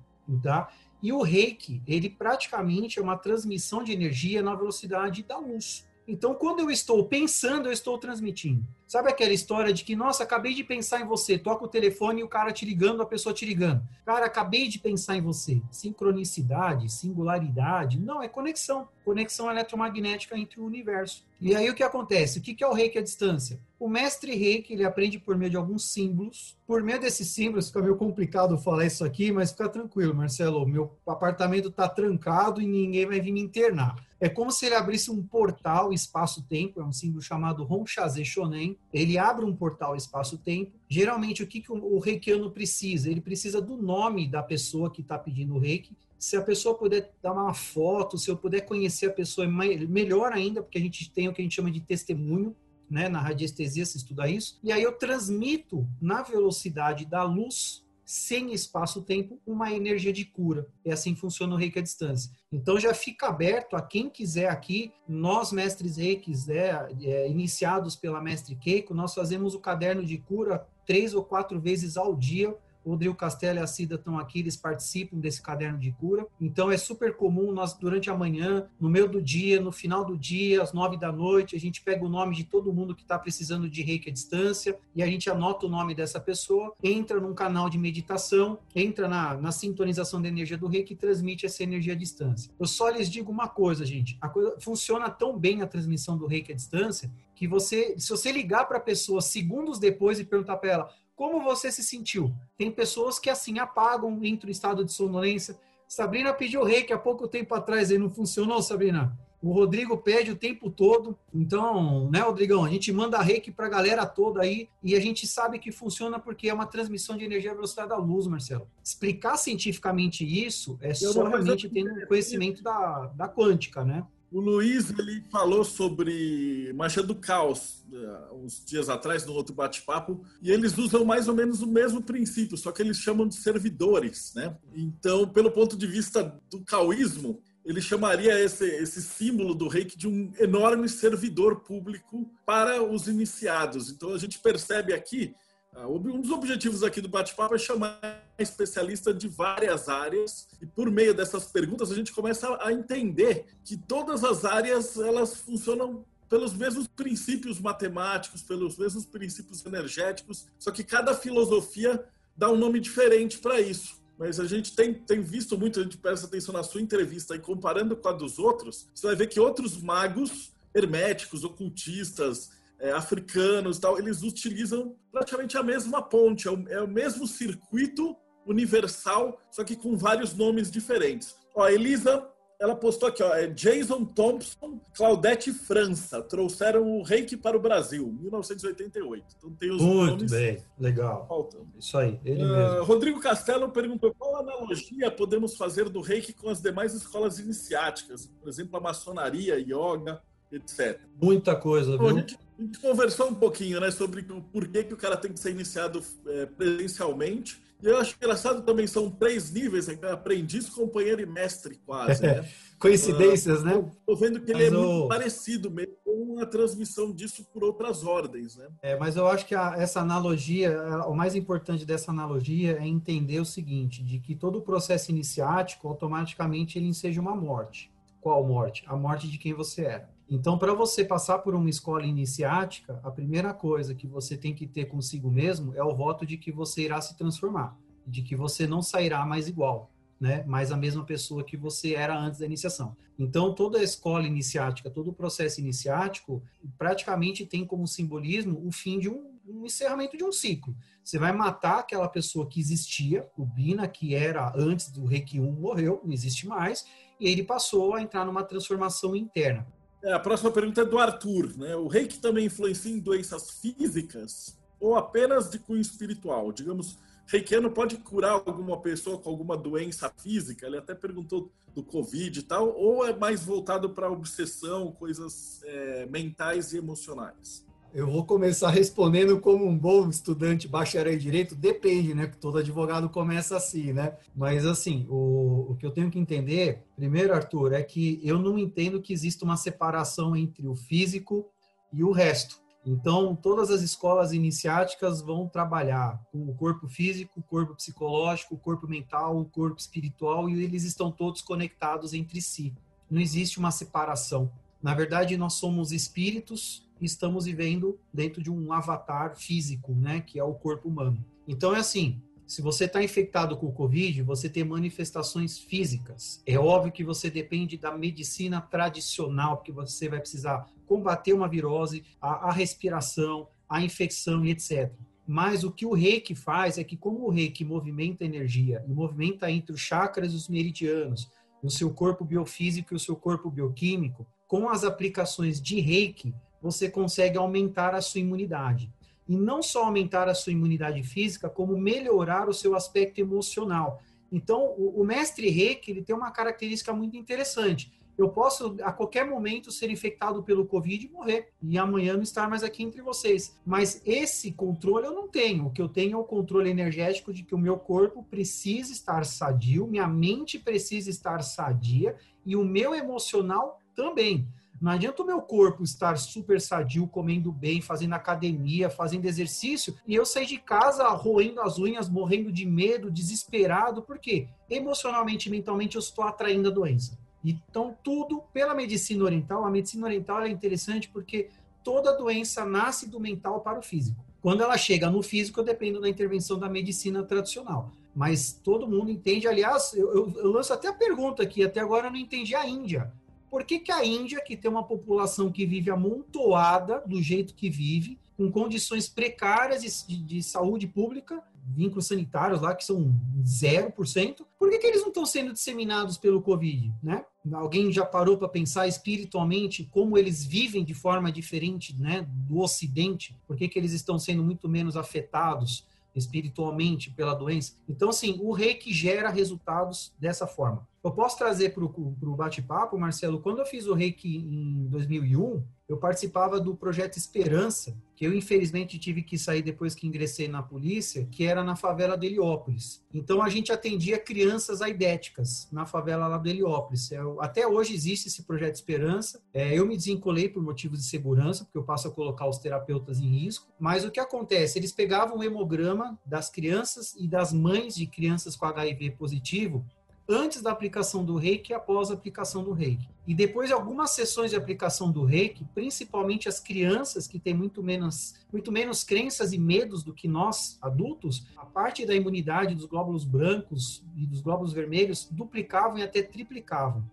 tá? E o reiki, ele praticamente é uma transmissão de energia na velocidade da luz. Então, quando eu estou pensando, eu estou transmitindo. Sabe aquela história de que, nossa, acabei de pensar em você, toca o telefone e o cara te ligando, a pessoa te ligando. Cara, acabei de pensar em você. Sincronicidade, singularidade, não, é conexão. Conexão eletromagnética entre o universo. E aí o que acontece? O que é o reiki à distância? O mestre reiki, ele aprende por meio de alguns símbolos. Por meio desses símbolos, fica meio complicado falar isso aqui, mas fica tranquilo, Marcelo. Meu apartamento está trancado e ninguém vai vir me internar. É como se ele abrisse um portal espaço-tempo, é um símbolo chamado Honshaze Shonen. Ele abre um portal espaço-tempo. Geralmente, o que, que o reikiano precisa? Ele precisa do nome da pessoa que está pedindo o reiki. Se a pessoa puder dar uma foto, se eu puder conhecer a pessoa, melhor ainda, porque a gente tem o que a gente chama de testemunho, né, na radiestesia se estuda isso, e aí eu transmito na velocidade da luz sem espaço-tempo, uma energia de cura. E assim funciona o reiki à distância. Então já fica aberto a quem quiser aqui, nós mestres reikis, né, é, iniciados pela mestre Keiko, nós fazemos o caderno de cura três ou quatro vezes ao dia Rodrigo Castelo e a Cida estão aqui, eles participam desse caderno de cura. Então é super comum nós, durante a manhã, no meio do dia, no final do dia, às nove da noite, a gente pega o nome de todo mundo que está precisando de reiki à distância e a gente anota o nome dessa pessoa, entra num canal de meditação, entra na, na sintonização da energia do reiki e transmite essa energia à distância. Eu só lhes digo uma coisa, gente: a coisa funciona tão bem a transmissão do reiki à distância que você, se você ligar para a pessoa segundos depois e perguntar para ela como você se sentiu, tem pessoas que assim apagam, entram em estado de sonolência. Sabrina pediu reiki há pouco tempo atrás, e não funcionou, Sabrina? O Rodrigo pede o tempo todo. Então, né, Rodrigão? A gente manda reiki para a galera toda aí e a gente sabe que funciona porque é uma transmissão de energia à velocidade da luz, Marcelo. Explicar cientificamente isso é só realmente tendo conhecimento da, da quântica, né? O Luiz ele falou sobre magia do caos uh, uns dias atrás, no outro bate-papo, e eles usam mais ou menos o mesmo princípio, só que eles chamam de servidores, né? Então, pelo ponto de vista do caoísmo, ele chamaria esse, esse símbolo do reiki de um enorme servidor público para os iniciados. Então, a gente percebe aqui um dos objetivos aqui do bate-papo é chamar especialista de várias áreas e por meio dessas perguntas a gente começa a entender que todas as áreas elas funcionam pelos mesmos princípios matemáticos, pelos mesmos princípios energéticos, só que cada filosofia dá um nome diferente para isso. Mas a gente tem, tem visto muito, a gente presta atenção na sua entrevista e comparando com a dos outros, você vai ver que outros magos herméticos, ocultistas, é, africanos tal, eles utilizam praticamente a mesma ponte, é o, é o, mesmo circuito universal, só que com vários nomes diferentes. Ó, a Elisa, ela postou aqui, ó, é Jason Thompson, Claudette França, trouxeram o reiki para o Brasil, 1988. Então tem os Muito nomes. bem, legal. Faltando. Isso aí, ele uh, mesmo. Rodrigo Castelo perguntou qual analogia podemos fazer do reiki com as demais escolas iniciáticas, por exemplo, a maçonaria, yoga, etc. Muita coisa, viu? a, gente, a gente conversou um pouquinho, né, sobre o porquê que o cara tem que ser iniciado é, presencialmente. E eu acho engraçado também, são três níveis, né? aprendiz, companheiro e mestre, quase, né? Coincidências, né? Estou vendo que ele é muito parecido mesmo com a transmissão disso por outras ordens, né? É, mas eu acho que a, essa analogia, o mais importante dessa analogia é entender o seguinte, de que todo o processo iniciático, automaticamente, ele enseja uma morte. Qual morte? A morte de quem você era. Então, para você passar por uma escola iniciática, a primeira coisa que você tem que ter consigo mesmo é o voto de que você irá se transformar, de que você não sairá mais igual, né? Mais a mesma pessoa que você era antes da iniciação. Então, toda a escola iniciática, todo o processo iniciático, praticamente tem como simbolismo o fim de um, um encerramento de um ciclo. Você vai matar aquela pessoa que existia, o Bina, que era antes do Reiki 1, morreu, não existe mais, e ele passou a entrar numa transformação interna. É, a próxima pergunta é do Arthur. Né? O reiki também influencia em doenças físicas ou apenas de cunho espiritual? Digamos, reikiano pode curar alguma pessoa com alguma doença física? Ele até perguntou do Covid e tal, ou é mais voltado para obsessão, coisas é, mentais e emocionais? Eu vou começar respondendo como um bom estudante bacharel em direito, depende, né? Que todo advogado começa assim, né? Mas assim, o, o que eu tenho que entender, primeiro, Arthur, é que eu não entendo que exista uma separação entre o físico e o resto. Então, todas as escolas iniciáticas vão trabalhar com o corpo físico, o corpo psicológico, o corpo mental, o corpo espiritual, e eles estão todos conectados entre si. Não existe uma separação. Na verdade, nós somos espíritos estamos vivendo dentro de um avatar físico, né, que é o corpo humano. Então é assim, se você está infectado com o Covid, você tem manifestações físicas. É óbvio que você depende da medicina tradicional, porque você vai precisar combater uma virose, a, a respiração, a infecção e etc. Mas o que o reiki faz é que, como o reiki movimenta energia e movimenta entre os chakras e os meridianos, o seu corpo biofísico e o seu corpo bioquímico, com as aplicações de reiki, você consegue aumentar a sua imunidade. E não só aumentar a sua imunidade física, como melhorar o seu aspecto emocional. Então, o, o mestre Reiki, ele tem uma característica muito interessante. Eu posso, a qualquer momento, ser infectado pelo Covid e morrer. E amanhã não estar mais aqui entre vocês. Mas esse controle eu não tenho. O que eu tenho é o controle energético de que o meu corpo precisa estar sadio, minha mente precisa estar sadia e o meu emocional também. Não adianta o meu corpo estar super sadio, comendo bem, fazendo academia, fazendo exercício, e eu sair de casa roendo as unhas, morrendo de medo, desesperado, porque emocionalmente e mentalmente eu estou atraindo a doença. Então, tudo pela medicina oriental. A medicina oriental é interessante porque toda doença nasce do mental para o físico. Quando ela chega no físico, eu dependo da intervenção da medicina tradicional. Mas todo mundo entende. Aliás, eu, eu, eu lanço até a pergunta aqui, até agora eu não entendi a Índia. Por que, que a Índia, que tem uma população que vive amontoada do jeito que vive, com condições precárias de, de saúde pública, vínculos sanitários lá que são 0%, por que, que eles não estão sendo disseminados pelo Covid? Né? Alguém já parou para pensar espiritualmente como eles vivem de forma diferente né, do Ocidente? Por que, que eles estão sendo muito menos afetados espiritualmente pela doença? Então, assim, o reiki gera resultados dessa forma. Eu posso trazer para o bate-papo, Marcelo, quando eu fiz o reiki em 2001, eu participava do projeto Esperança, que eu infelizmente tive que sair depois que ingressei na polícia, que era na favela de Heliópolis. Então a gente atendia crianças aidéticas na favela lá de Heliópolis. É, até hoje existe esse projeto Esperança. É, eu me desencolei por motivos de segurança, porque eu passo a colocar os terapeutas em risco. Mas o que acontece? Eles pegavam o hemograma das crianças e das mães de crianças com HIV positivo antes da aplicação do reiki e após a aplicação do reiki. E depois de algumas sessões de aplicação do reiki, principalmente as crianças que têm muito menos, muito menos crenças e medos do que nós, adultos, a parte da imunidade dos glóbulos brancos e dos glóbulos vermelhos duplicavam e até triplicavam.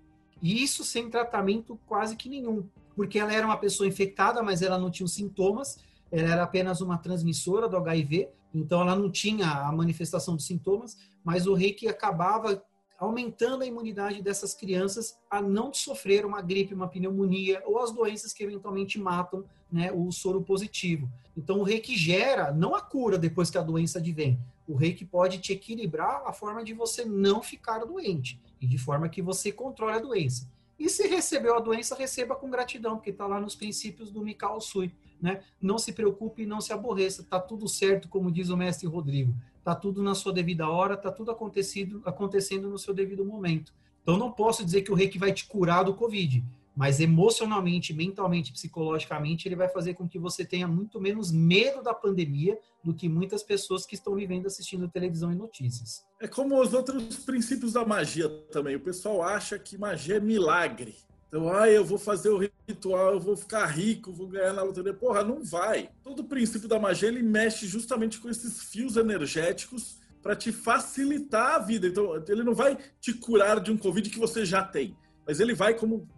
E isso sem tratamento quase que nenhum, porque ela era uma pessoa infectada, mas ela não tinha os sintomas, ela era apenas uma transmissora do HIV, então ela não tinha a manifestação dos sintomas, mas o reiki acabava aumentando a imunidade dessas crianças a não sofrer uma gripe, uma pneumonia ou as doenças que eventualmente matam né, o soro positivo. Então, o reiki gera, não a cura depois que a doença advém, o reiki pode te equilibrar a forma de você não ficar doente e de forma que você controle a doença. E se recebeu a doença, receba com gratidão, porque está lá nos princípios do Mikao Sui. Né? Não se preocupe e não se aborreça, está tudo certo, como diz o mestre Rodrigo. Está tudo na sua devida hora, está tudo acontecido, acontecendo no seu devido momento. Então não posso dizer que o reiki vai te curar do Covid, mas emocionalmente, mentalmente, psicologicamente, ele vai fazer com que você tenha muito menos medo da pandemia do que muitas pessoas que estão vivendo assistindo televisão e notícias. É como os outros princípios da magia também. O pessoal acha que magia é milagre. Então, ah, eu vou fazer o ritual, eu vou ficar rico, vou ganhar na loteria. Porra, não vai. Todo princípio da magia, ele mexe justamente com esses fios energéticos para te facilitar a vida. Então, ele não vai te curar de um Covid que você já tem. Mas ele vai, como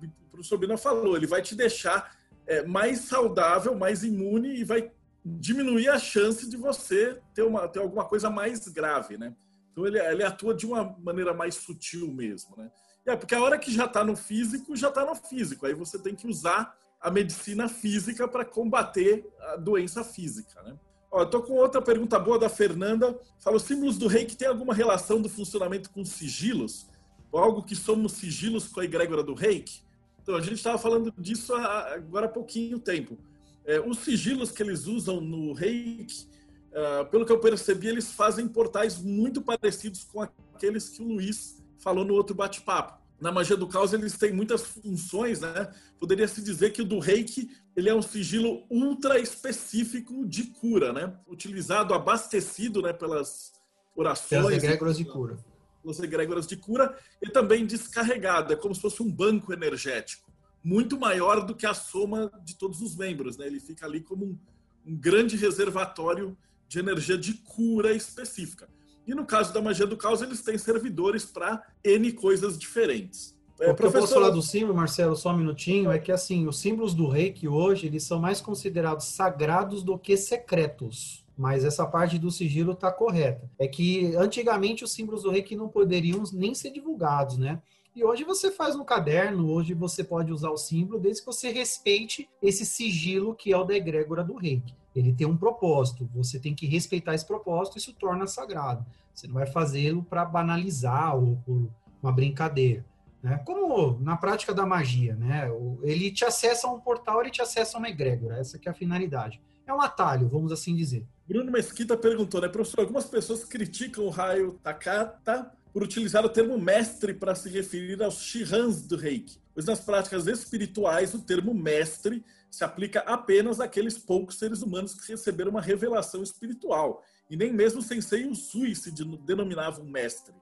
o professor Bina falou, ele vai te deixar é, mais saudável, mais imune e vai diminuir a chance de você ter, uma, ter alguma coisa mais grave, né? Então, ele, ele atua de uma maneira mais sutil mesmo, né? É, porque a hora que já está no físico, já está no físico. Aí você tem que usar a medicina física para combater a doença física, né? Ó, tô com outra pergunta boa da Fernanda. Fala, os símbolos do reiki têm alguma relação do funcionamento com sigilos? Ou algo que somos sigilos com a egrégora do reiki? Então, a gente estava falando disso agora há pouquinho tempo. É, os sigilos que eles usam no reiki, uh, pelo que eu percebi, eles fazem portais muito parecidos com aqueles que o Luiz falou no outro bate-papo. Na magia do caos eles têm muitas funções, né? Poderia se dizer que o do Reiki ele é um sigilo ultra específico de cura, né? Utilizado, abastecido, né, pelas orações, pelas egrégoras de cura, pelas egrégoras de cura e também descarregado, é como se fosse um banco energético, muito maior do que a soma de todos os membros, né? Ele fica ali como um, um grande reservatório de energia de cura específica. E no caso da magia do caos, eles têm servidores para N coisas diferentes. É, o que professor... eu posso falar do símbolo, Marcelo, só um minutinho, é que assim, os símbolos do reiki hoje, eles são mais considerados sagrados do que secretos. Mas essa parte do sigilo está correta. É que antigamente os símbolos do reiki não poderiam nem ser divulgados, né? E hoje você faz no caderno, hoje você pode usar o símbolo, desde que você respeite esse sigilo que é o da egrégora do reiki. Ele tem um propósito, você tem que respeitar esse propósito, isso torna sagrado. Você não vai fazê-lo para banalizar ou por uma brincadeira. Né? Como na prática da magia, né? ele te acessa a um portal, ele te acessa a uma egrégora, essa é a finalidade. É um atalho, vamos assim dizer. Bruno Mesquita perguntou, né, professor, algumas pessoas criticam o raio Takata por utilizar o termo mestre para se referir aos shihans do reiki, pois nas práticas espirituais o termo mestre se aplica apenas àqueles poucos seres humanos que receberam uma revelação espiritual, e nem mesmo o Sensei Usui se denominava um mestre.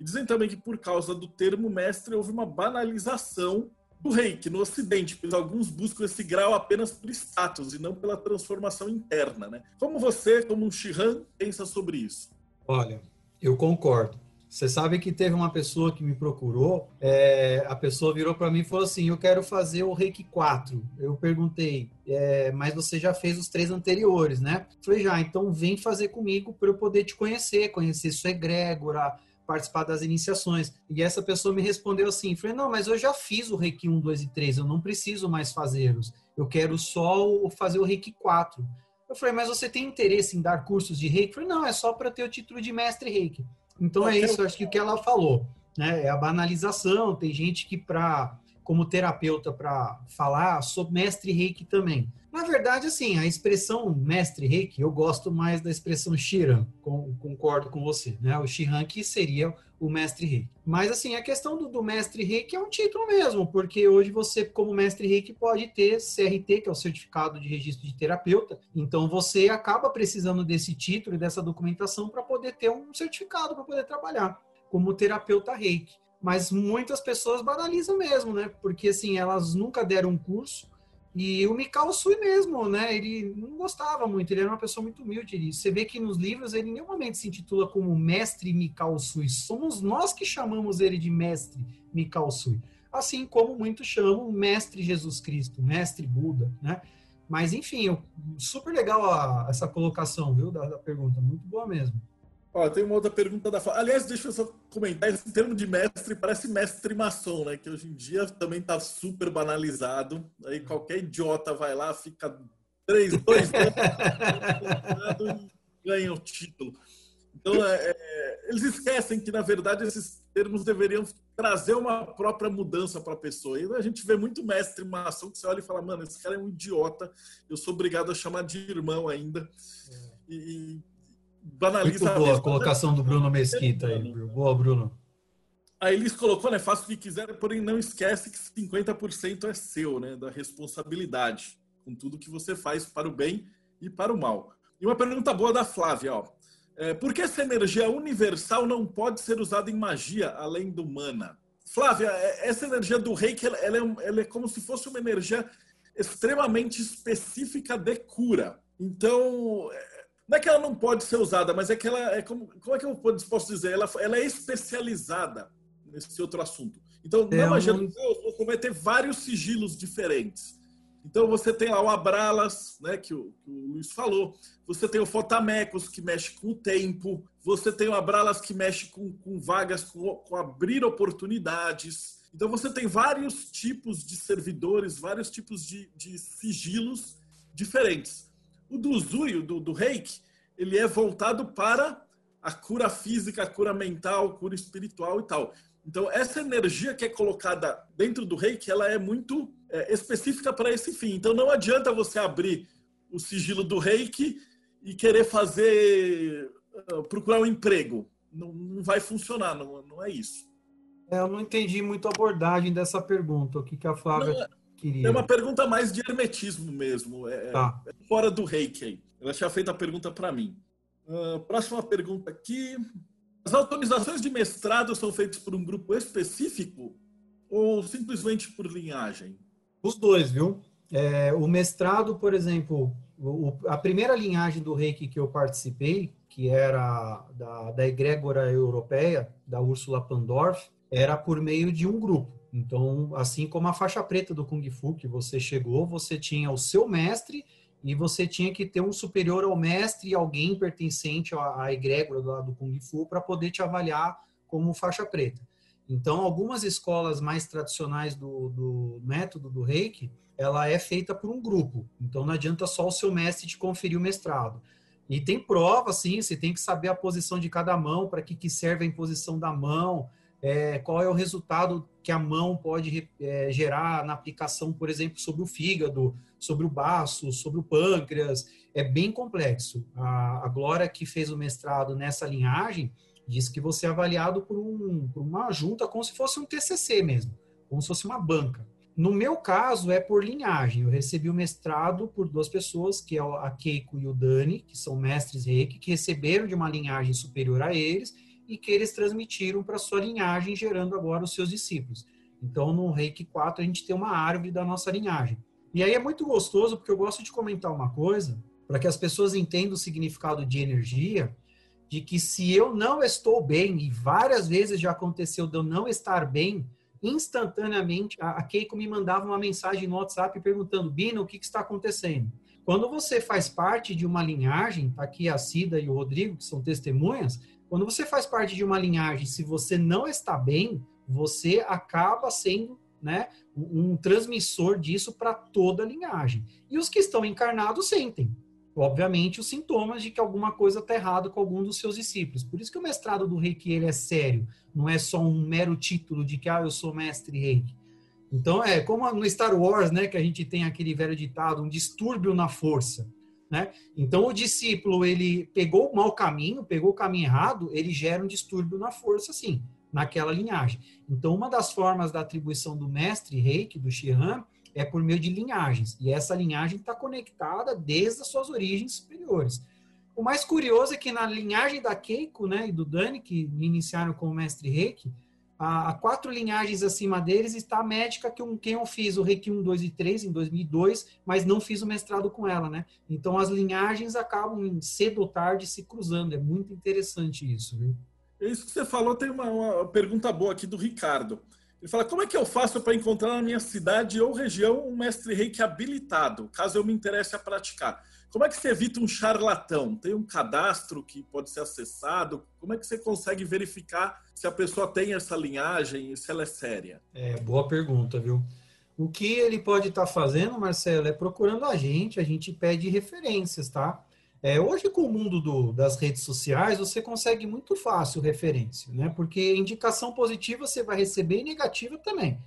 E dizem também que por causa do termo mestre houve uma banalização do reiki no Ocidente, pois alguns buscam esse grau apenas por status e não pela transformação interna. Né? Como você, como um Shihan, pensa sobre isso? Olha, eu concordo. Você sabe que teve uma pessoa que me procurou, é, a pessoa virou para mim e falou assim: Eu quero fazer o Reiki 4. Eu perguntei, é, mas você já fez os três anteriores, né? Falei, já, então vem fazer comigo para eu poder te conhecer, conhecer sua egrégora, participar das iniciações. E essa pessoa me respondeu assim: falei, não, mas eu já fiz o Reiki 1, 2 e 3, eu não preciso mais fazê-los. Eu quero só fazer o Reiki 4. Eu falei, mas você tem interesse em dar cursos de Reiki? Eu falei, não, é só para ter o título de mestre Reiki. Então é isso, acho que o que ela falou, né? É a banalização. Tem gente que para como terapeuta para falar sou mestre reiki também. Na verdade, assim, a expressão mestre reiki, eu gosto mais da expressão Shiran, com, concordo com você, né? O Shiran que seria o mestre reiki. Mas, assim, a questão do, do, mestre reiki é um título mesmo, porque hoje você, como mestre reiki, pode ter CRT, que é o Certificado de Registro de Terapeuta. Então, você acaba precisando desse título e dessa documentação para poder ter um certificado, para poder trabalhar como terapeuta reiki mas muitas pessoas banalizam mesmo, né? Porque assim, elas nunca deram um curso. E o Mikao Sui mesmo, né? Ele não gostava muito, ele era uma pessoa muito humilde. Você vê que nos livros ele em nenhum momento se intitula como Mestre Mikao Sui. Somos nós que chamamos ele de Mestre Mikao Sui. Assim como muitos chamam Mestre Jesus Cristo, Mestre Buda, né? Mas enfim, super legal a, essa colocação, viu, da, da pergunta. Muito boa mesmo. Ó, tem uma outra pergunta da Aliás, deixa eu só comentar, esse termo de mestre parece mestre maçom, né? Que hoje em dia também tá super banalizado. Aí qualquer idiota vai lá, fica três, dois anos e ganha o título. Então, é, é, eles esquecem que, na verdade, esses termos deveriam trazer uma própria mudança para a pessoa. E a gente vê muito mestre maçom que você olha e fala, mano, esse cara é um idiota, eu sou obrigado a chamar de irmão ainda. É. E, banaliza Muito boa a colocação do Bruno Mesquita aí. Boa, Bruno. Aí eles colocou, né? Faça o que quiser, porém não esquece que 50% é seu, né? Da responsabilidade com tudo que você faz para o bem e para o mal. E uma pergunta boa da Flávia, ó. É, por que essa energia universal não pode ser usada em magia além do mana? Flávia, é, essa energia do reiki, ela, ela, é, ela é como se fosse uma energia extremamente específica de cura. Então, não é que ela não pode ser usada, mas é que ela é como, como é que eu posso dizer? Ela, ela é especializada nesse outro assunto. Então, é, na magia do caos, você vai ter vários sigilos diferentes. Então, você tem lá o Abralas, né, que o, que o Luiz falou. Você tem o Fotamecos, que mexe com o tempo. Você tem o Abralas, que mexe com, com vagas, com, com abrir oportunidades. Então, você tem vários tipos de servidores, vários tipos de, de sigilos diferentes. O do Zui, do, do reiki, ele é voltado para a cura física, a cura mental, cura espiritual e tal. Então, essa energia que é colocada dentro do reiki, ela é muito é, específica para esse fim. Então, não adianta você abrir o sigilo do reiki e querer fazer, uh, procurar um emprego. Não, não vai funcionar, não, não é isso. É, eu não entendi muito a abordagem dessa pergunta. O que, que a Flávia. Não, Queria. É uma pergunta mais de hermetismo mesmo. É, tá. é fora do reiki. Ela tinha feito a pergunta para mim. Uh, próxima pergunta aqui. As autorizações de mestrado são feitas por um grupo específico ou simplesmente por linhagem? Os dois, viu? É, o mestrado, por exemplo, o, a primeira linhagem do reiki que eu participei, que era da, da egrégora europeia, da Ursula Pandorf, era por meio de um grupo. Então, assim como a faixa preta do Kung Fu, que você chegou, você tinha o seu mestre e você tinha que ter um superior ao mestre e alguém pertencente à egrégora do, do Kung Fu para poder te avaliar como faixa preta. Então, algumas escolas mais tradicionais do, do, método do Reiki, ela é feita por um grupo. Então, não adianta só o seu mestre te conferir o mestrado. E tem prova, sim, você tem que saber a posição de cada mão, para que, que serve a imposição da mão, é, qual é o resultado que a mão pode é, gerar na aplicação, por exemplo, sobre o fígado, sobre o baço, sobre o pâncreas. É bem complexo. A, a Glória, que fez o mestrado nessa linhagem, Diz que você é avaliado por, um, por uma junta como se fosse um TCC mesmo, como se fosse uma banca. No meu caso, é por linhagem. Eu recebi o mestrado por duas pessoas, que é a Keiko e o Dani, que são mestres reiki, que receberam de uma linhagem superior a eles e que eles transmitiram para sua linhagem, gerando agora os seus discípulos. Então, no Reiki 4, a gente tem uma árvore da nossa linhagem. E aí é muito gostoso, porque eu gosto de comentar uma coisa, para que as pessoas entendam o significado de energia, de que se eu não estou bem, e várias vezes já aconteceu de eu não estar bem, instantaneamente a Keiko me mandava uma mensagem no WhatsApp perguntando: Bino, o que, que está acontecendo? Quando você faz parte de uma linhagem, tá aqui a Cida e o Rodrigo, que são testemunhas, quando você faz parte de uma linhagem, se você não está bem, você acaba sendo né, um, transmissor disso para toda a linhagem. E os que estão encarnados sentem, obviamente, os sintomas de que alguma coisa está errada com algum dos seus discípulos. Por isso que o mestrado do Reiki ele é sério, não é só um mero título de que ah, eu sou mestre Reiki. Então é como no Star Wars, né, que a gente tem aquele velho ditado, um distúrbio na força. Né? Então, o discípulo ele pegou o mau caminho, pegou o caminho errado, ele gera um distúrbio na força, sim, naquela linhagem. Então, uma das formas da atribuição do mestre reiki, do Shihan, é por meio de linhagens. E essa linhagem está conectada desde as suas origens superiores. O mais curioso é que na linhagem da Keiko né, e do Dani, que iniciaram como mestre reiki, a, a, quatro linhagens acima deles está a médica que um, quem eu fiz o Reiki 1, 2 e 3 em 2002, mas não fiz o mestrado com ela, né? Então as linhagens acabam cedo ou tarde se cruzando. É muito interessante isso, viu? Isso que você falou tem uma, uma pergunta boa aqui do Ricardo. Ele fala: como é que eu faço para encontrar na minha cidade ou região um mestre reiki habilitado, caso eu me interesse a praticar? Como é que você evita um charlatão? Tem um cadastro que pode ser acessado? Como é que você consegue verificar se a pessoa tem essa linhagem e se ela é séria? É, boa pergunta, viu? O que ele pode estar tá fazendo, Marcelo, é procurando a gente, a gente pede referências, tá? É, hoje, com o mundo do, das redes sociais, você consegue muito fácil referência, né? Porque indicação positiva você vai receber e negativa também.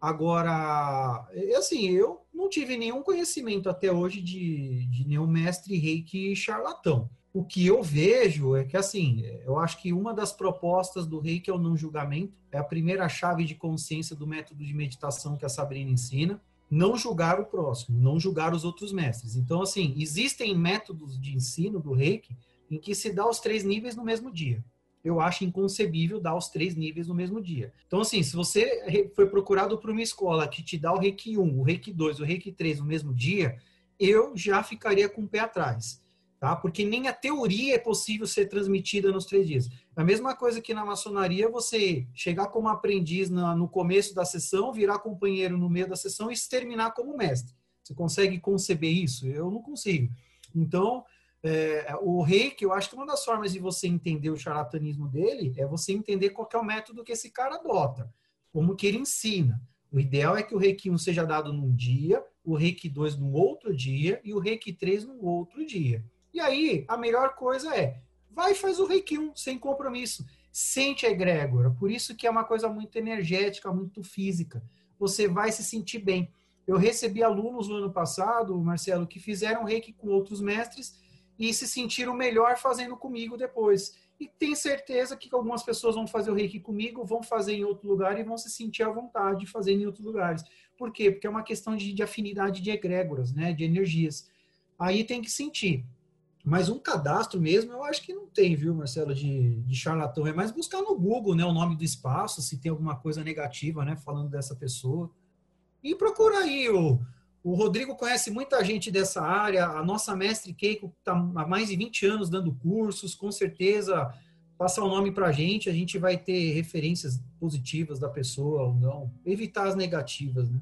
Agora, assim, eu não tive nenhum conhecimento até hoje de, de nenhum mestre reiki charlatão. O que eu vejo é que, assim, eu acho que uma das propostas do reiki é o não julgamento, é a primeira chave de consciência do método de meditação que a Sabrina ensina. Não julgar o próximo, não julgar os outros mestres. Então, assim, existem métodos de ensino do reiki em que se dá os três níveis no mesmo dia eu acho inconcebível dar os três níveis no mesmo dia. Então, assim, se você foi procurado por uma escola que te dá o Reiki 1, o Reiki 2, o Reiki 3 no mesmo dia, eu já ficaria com o pé atrás, tá? Porque nem a teoria é possível ser transmitida nos três dias. A mesma coisa que na maçonaria, você chegar como aprendiz no começo da sessão, virar companheiro no meio da sessão e terminar como mestre. Você consegue conceber isso? Eu não consigo. Então, é, o reiki, eu acho que uma das formas de você entender o charlatanismo dele é você entender qual é o método que esse cara adota, como que ele ensina. O ideal é que o reiki 1 seja dado num dia, o reiki 2 num outro dia e o reiki 3 num outro dia. E aí, a melhor coisa é, vai e faz o reiki 1 sem compromisso. Sente a egrégora. Por isso que é uma coisa muito energética, muito física. Você vai se sentir bem. Eu recebi alunos no ano passado, Marcelo, que fizeram reiki com outros mestres e se sentiram melhor fazendo comigo depois. E tem certeza que algumas pessoas vão fazer o reiki comigo, vão fazer em outro lugar e vão se sentir à vontade de fazer em outros lugares. Por quê? Porque é uma questão de, de afinidade de egrégoras, né? de energias. Aí tem que sentir. Mas um cadastro mesmo, eu acho que não tem, viu, Marcelo, de, de charlatão. É mais buscar no Google né, o nome do espaço, se tem alguma coisa negativa, né, falando dessa pessoa. E procura aí o, o Rodrigo conhece muita gente dessa área. A nossa mestre Keiko está há mais de 20 anos dando cursos. Com certeza, passar o nome para a gente, a gente vai ter referências positivas da pessoa ou não. Evitar as negativas, né?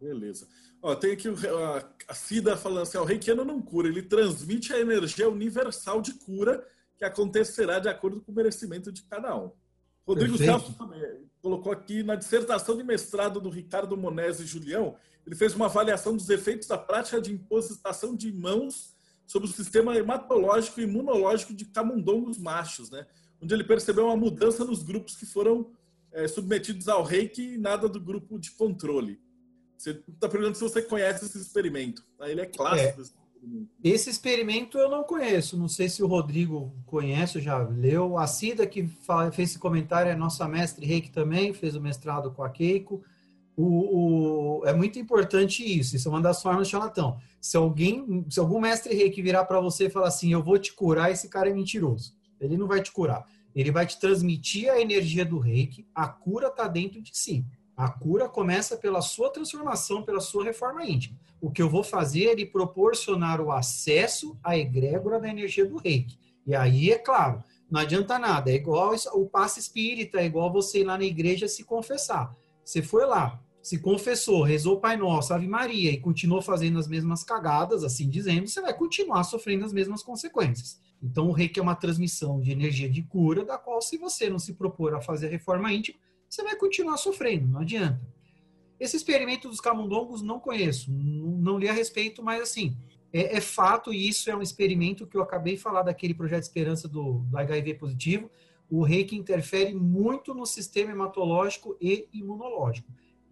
Beleza. Ó, tem aqui a Cida falando assim: o reikiano não cura, ele transmite a energia universal de cura que acontecerá de acordo com o merecimento de cada um. Rodrigo Celso também colocou aqui na dissertação de mestrado do Ricardo Monese e Julião, ele fez uma avaliação dos efeitos da prática de imposição de mãos sobre o sistema hematológico e imunológico de camundongos machos, né? onde ele percebeu uma mudança nos grupos que foram é, submetidos ao reiki e nada do grupo de controle. Você está perguntando se você conhece esse experimento. Ele é clássico. É. Esse experimento eu não conheço, não sei se o Rodrigo conhece, já leu. A Cida, que fez esse comentário, é nossa mestre reiki também, fez o mestrado com a Keiko. O, o, é muito importante isso, isso é uma das formas de charlatão. Se alguém, se algum mestre reiki virar para você e falar assim, eu vou te curar, esse cara é mentiroso. Ele não vai te curar. Ele vai te transmitir a energia do reiki, a cura está dentro de si. A cura começa pela sua transformação, pela sua reforma íntima. O que eu vou fazer é proporcionar o acesso à egrégora da energia do reiki. E aí, é claro, não adianta nada. É igual o passe espírita, é igual você ir lá na igreja se confessar. Você foi lá, se confessou, rezou Pai Nosso, Ave Maria e continuou fazendo as mesmas cagadas, assim dizendo, você vai continuar sofrendo as mesmas consequências. Então, o reiki é uma transmissão de energia de cura, da qual, se você não se propor a fazer a reforma íntima, você vai continuar sofrendo, não adianta. Esse experimento dos camundongos não conheço, não, não li a respeito, mas assim, é, é, fato e isso é um experimento que eu acabei de falar daquele projeto de esperança do, do HIV positivo. O reiki interfere muito no sistema hematológico e imunológico,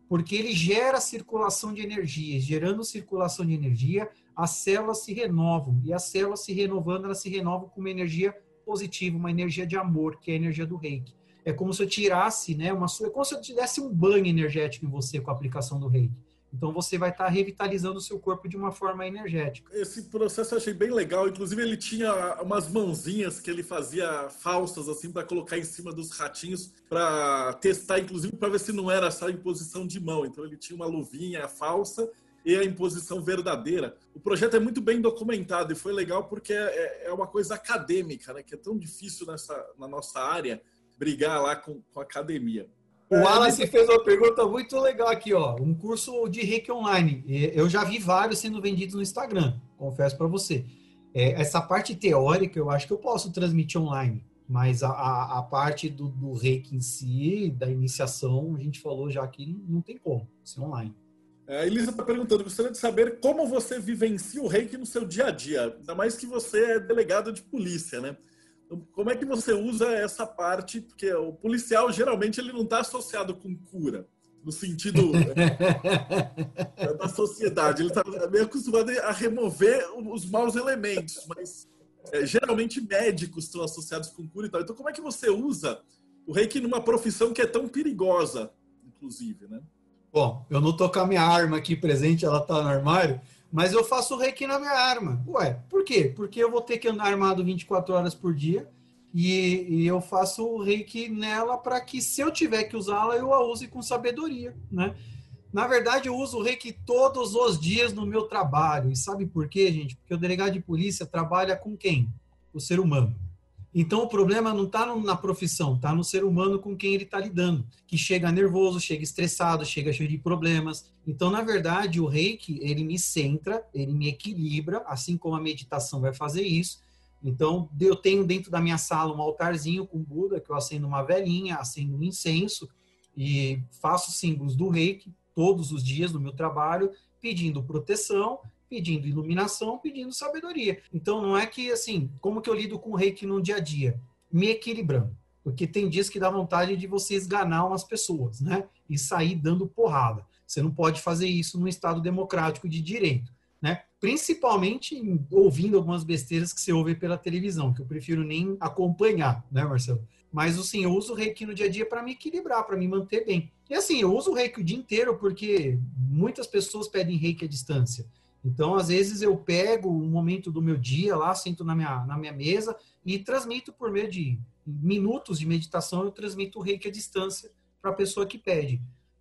porque ele gera circulação de energia. Gerando circulação de energia, as células se renovam e as células se renovando, elas se renovam com uma energia positiva, uma energia de amor, que é a energia do reiki é como se eu tirasse, né, uma é como se eu te desse um banho energético em você com a aplicação do reiki. Então você vai estar revitalizando o seu corpo de uma forma energética. Esse processo eu achei bem legal. Inclusive ele tinha umas mãozinhas que ele fazia falsas assim para colocar em cima dos ratinhos para testar, inclusive para ver se não era só imposição de mão. Então ele tinha uma luvinha falsa e a imposição verdadeira. O projeto é muito bem documentado e foi legal porque é, é uma coisa acadêmica, né? Que é tão difícil nessa na nossa área brigar lá com, com a academia. O é, Wallace fez uma pergunta muito legal aqui, ó. Um curso de reiki online. Eu já vi vários sendo vendidos no Instagram, confesso para você. É, essa parte teórica eu acho que eu posso transmitir online, mas a, a, a parte do, do, reiki em si, da iniciação, a gente falou já que não, não tem como, ser online. É, a Elisa está perguntando, gostaria de saber como você vivencia o reiki no seu dia a dia, ainda mais que você é delegado de polícia, né? Como é que você usa essa parte? Porque o policial geralmente ele não está associado com cura, no sentido da sociedade. Ele está meio acostumado a remover os maus elementos, mas é, geralmente médicos estão associados com cura e tal. Então, como é que você usa o reiki numa profissão que é tão perigosa, inclusive, né? Bom, eu não tô com a minha arma aqui presente, ela tá no armário, mas eu faço reiki na minha arma. Ué, por quê? Porque eu vou ter que andar armado 24 horas por dia e, e eu faço o reiki nela para que, se eu tiver que usá-la, eu a use com sabedoria, né? Na verdade, eu uso o reiki todos os dias no meu trabalho. E sabe por quê, gente? Porque o delegado de polícia trabalha com quem? O ser humano. Então o problema não está na profissão, está no ser humano com quem ele está lidando, que chega nervoso, chega estressado, chega cheio de problemas. Então, na verdade, o reiki, ele me centra, ele me equilibra, assim como a meditação vai fazer isso. Então, eu tenho dentro da minha sala um altarzinho com Buda, que eu acendo uma velinha, acendo um incenso e faço símbolos do reiki todos os dias no meu trabalho, pedindo proteção pedindo iluminação, pedindo sabedoria. Então não é que assim, como que eu lido com o reiki no dia a dia? Me equilibrando. Porque tem dias que dá vontade de você esganar umas pessoas, né? E sair dando porrada. Você não pode fazer isso num Estado democrático de direito, né? Principalmente ouvindo algumas besteiras que você ouve pela televisão, que eu prefiro nem acompanhar, né, Marcelo? Mas assim, eu uso o reiki no dia a dia para me equilibrar, para me manter bem. E assim, eu uso o reiki o dia inteiro porque muitas pessoas pedem reiki à distância. Então, às vezes, eu pego um momento do meu dia lá, sento na minha, na minha mesa e transmito por meio de minutos de meditação, eu transmito o reiki à distância para a pessoa que pede.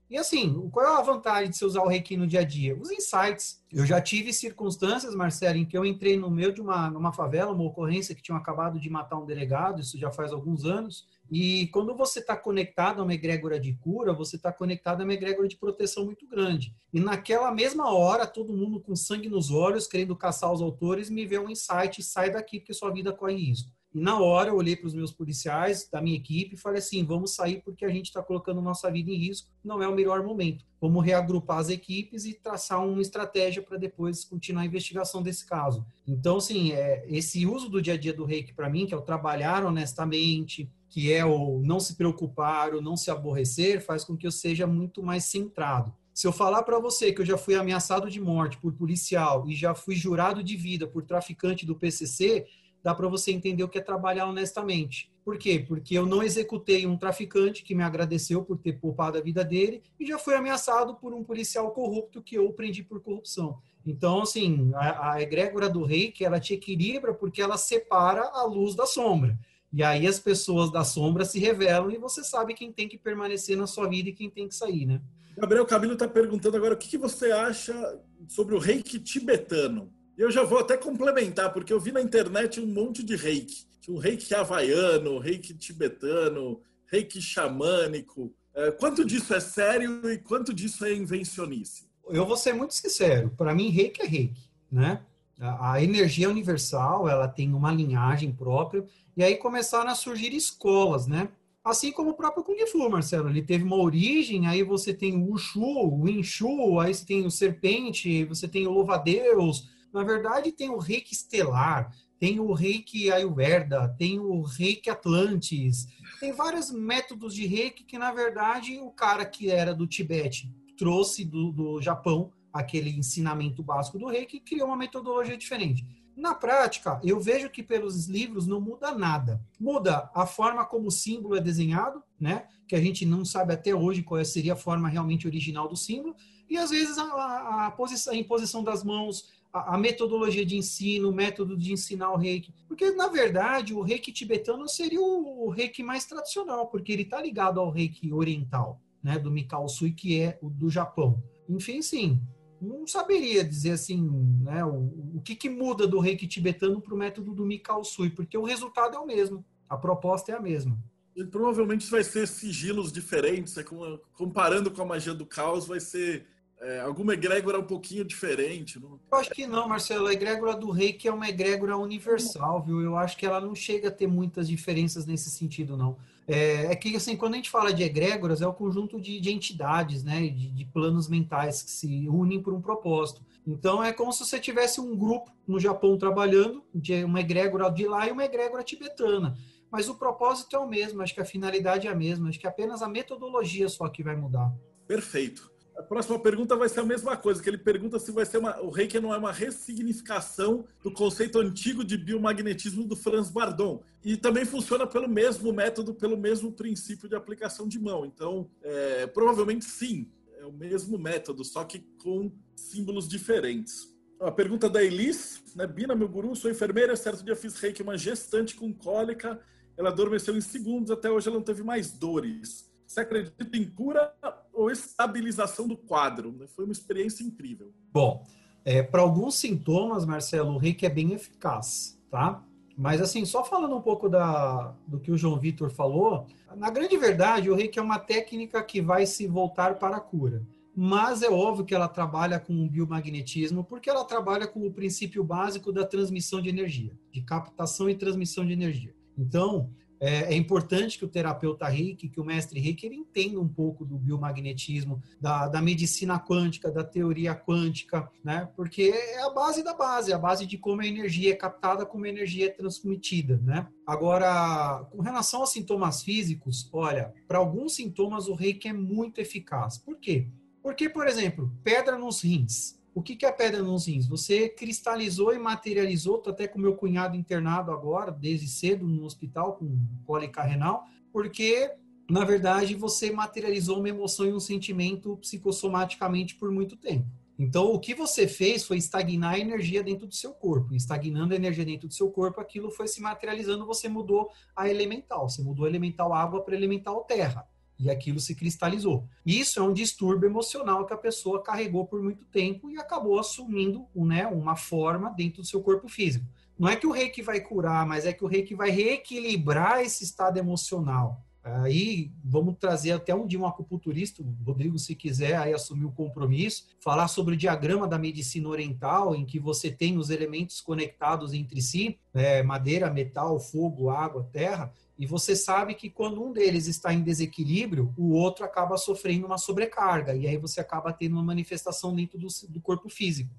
E assim, qual é a vantagem de você usar o reiki no dia a dia? Os insights. Eu já tive circunstâncias, Marcelo, em que eu entrei no meio de uma numa favela, uma ocorrência que tinham acabado de matar um delegado, isso já faz alguns anos, e quando você está conectado a uma egrégora de cura, você está conectado a uma egrégora de proteção muito grande. E naquela mesma hora, todo mundo com sangue nos olhos, querendo caçar os autores, me vê um insight e sai daqui porque sua vida corre risco. E na hora eu olhei para os meus policiais da minha equipe e falei assim: vamos sair porque a gente está colocando nossa vida em risco, não é o melhor momento. Vamos reagrupar as equipes e traçar uma estratégia para depois continuar a investigação desse caso. Então, assim, é, esse uso do dia a dia do reiki para mim, que é o trabalhar honestamente, que é o não se preocupar, o não se aborrecer, faz com que eu seja muito mais centrado. Se eu falar para você que eu já fui ameaçado de morte por policial e já fui jurado de vida por traficante do PCC, dá para você entender o que é trabalhar honestamente. Por quê? Porque eu não executei um traficante que me agradeceu por ter poupado a vida dele e já fui ameaçado por um policial corrupto que eu prendi por corrupção. Então, assim, a, a egrégora do rei, que ela te equilibra porque ela separa a luz da sombra. E aí as pessoas da sombra se revelam e você sabe quem tem que permanecer na sua vida e quem tem que sair, né? Gabriel Camilo está perguntando agora o que, que você acha sobre o reiki tibetano. Eu já vou até complementar, porque eu vi na internet um monte de reiki. Tinha um reiki havaiano, reiki tibetano, reiki xamânico. É, quanto disso é sério e quanto disso é invencionice? Eu vou ser muito sincero. Para mim, reiki é reiki, né? A, energia universal, ela tem uma linhagem própria. E aí começaram a surgir escolas, né? Assim como o próprio Kung Fu, Marcelo. Ele teve uma origem, aí você tem o Wushu, o Wing Chun, aí você tem o Serpente, você tem o Louva-a-Deus, na verdade, tem o reiki estelar, tem o reiki Ayurveda, tem o reiki Atlantis, tem vários métodos de reiki que, na verdade, o cara que era do Tibete trouxe do, do Japão aquele ensinamento básico do reiki e criou uma metodologia diferente. Na prática, eu vejo que pelos livros não muda nada. Muda a forma como o símbolo é desenhado, né? Que a gente não sabe até hoje qual seria a forma realmente original do símbolo. E às vezes a, a, a, posição, a imposição das mãos, a, a, metodologia de ensino, o método de ensinar o reiki. Porque, na verdade, o reiki tibetano seria o, o reiki mais tradicional, porque ele está ligado ao reiki oriental, né, do Mikao Sui, que é o do Japão. Enfim, sim, não saberia dizer assim, né, o, o que, que muda do reiki tibetano para o método do Mikao Sui, porque o resultado é o mesmo, a proposta é a mesma. E provavelmente vai ser sigilos diferentes, é comparando com a magia do caos, vai ser é, alguma egrégora um pouquinho diferente? Não? Eu acho que não, Marcelo. A egrégora do rei que é uma egrégora universal, viu? Eu acho que ela não chega a ter muitas diferenças nesse sentido, não. É, é que, assim, quando a gente fala de egrégoras, é o conjunto de, de entidades, né? De, de, planos mentais que se unem por um propósito. Então, é como se você tivesse um grupo no Japão trabalhando, de uma egrégora de lá e uma egrégora tibetana. Mas o propósito é o mesmo, acho que a finalidade é a mesma, acho que apenas a metodologia só que vai mudar. Perfeito. A próxima pergunta vai ser a mesma coisa, que ele pergunta se vai ser uma, o reiki não é uma ressignificação do conceito antigo de biomagnetismo do Franz Bardon. E também funciona pelo mesmo método, pelo mesmo princípio de aplicação de mão. Então, é, provavelmente sim, é o mesmo método, só que com símbolos diferentes. A pergunta da Elis, né? Bina, meu guru, sou enfermeira, certo dia fiz reiki uma gestante com cólica, ela adormeceu em segundos, até hoje ela não teve mais dores. Você acredita em cura ou estabilização do quadro? Né? Foi uma experiência incrível. Bom, é, para alguns sintomas, Marcelo, o reiki é bem eficaz, tá? Mas assim, só falando um pouco da, do que o João Vitor falou, na grande verdade, o reiki é uma técnica que vai se voltar para a cura. Mas é óbvio que ela trabalha com o biomagnetismo, porque ela trabalha com o princípio básico da transmissão de energia, de captação e transmissão de energia. Então, é, é, importante que o terapeuta Reiki, que o mestre Reiki, ele entenda um pouco do biomagnetismo, da, da medicina quântica, da teoria quântica, né? Porque é a base da base, a base de como a energia é captada, como a energia é transmitida, né? Agora, com relação aos sintomas físicos, olha, para alguns sintomas o Reiki é muito eficaz. Por quê? Porque, por exemplo, pedra nos rins. O que, que é pedra nos rins? Você cristalizou e materializou, tô até com meu cunhado internado agora, desde cedo no hospital com cólica renal, porque na verdade você materializou uma emoção e um sentimento psicossomaticamente por muito tempo. Então, o que você fez foi estagnar a energia dentro do seu corpo. Estagnando a energia dentro do seu corpo, aquilo foi se materializando, você mudou a elemental. Você mudou a elemental água para elemental terra e aquilo se cristalizou. Isso é um distúrbio emocional que a pessoa carregou por muito tempo e acabou assumindo né, uma forma dentro do seu corpo físico. Não é que o reiki vai curar, mas é que o reiki vai reequilibrar esse estado emocional. Aí vamos trazer até um dia um acupunturista, Rodrigo, se quiser aí assumir o compromisso, falar sobre o diagrama da medicina oriental, em que você tem os elementos conectados entre si, é, madeira, metal, fogo, água, terra, e você sabe que quando um deles está em desequilíbrio, o outro acaba sofrendo uma sobrecarga, e aí você acaba tendo uma manifestação dentro do, do corpo físico.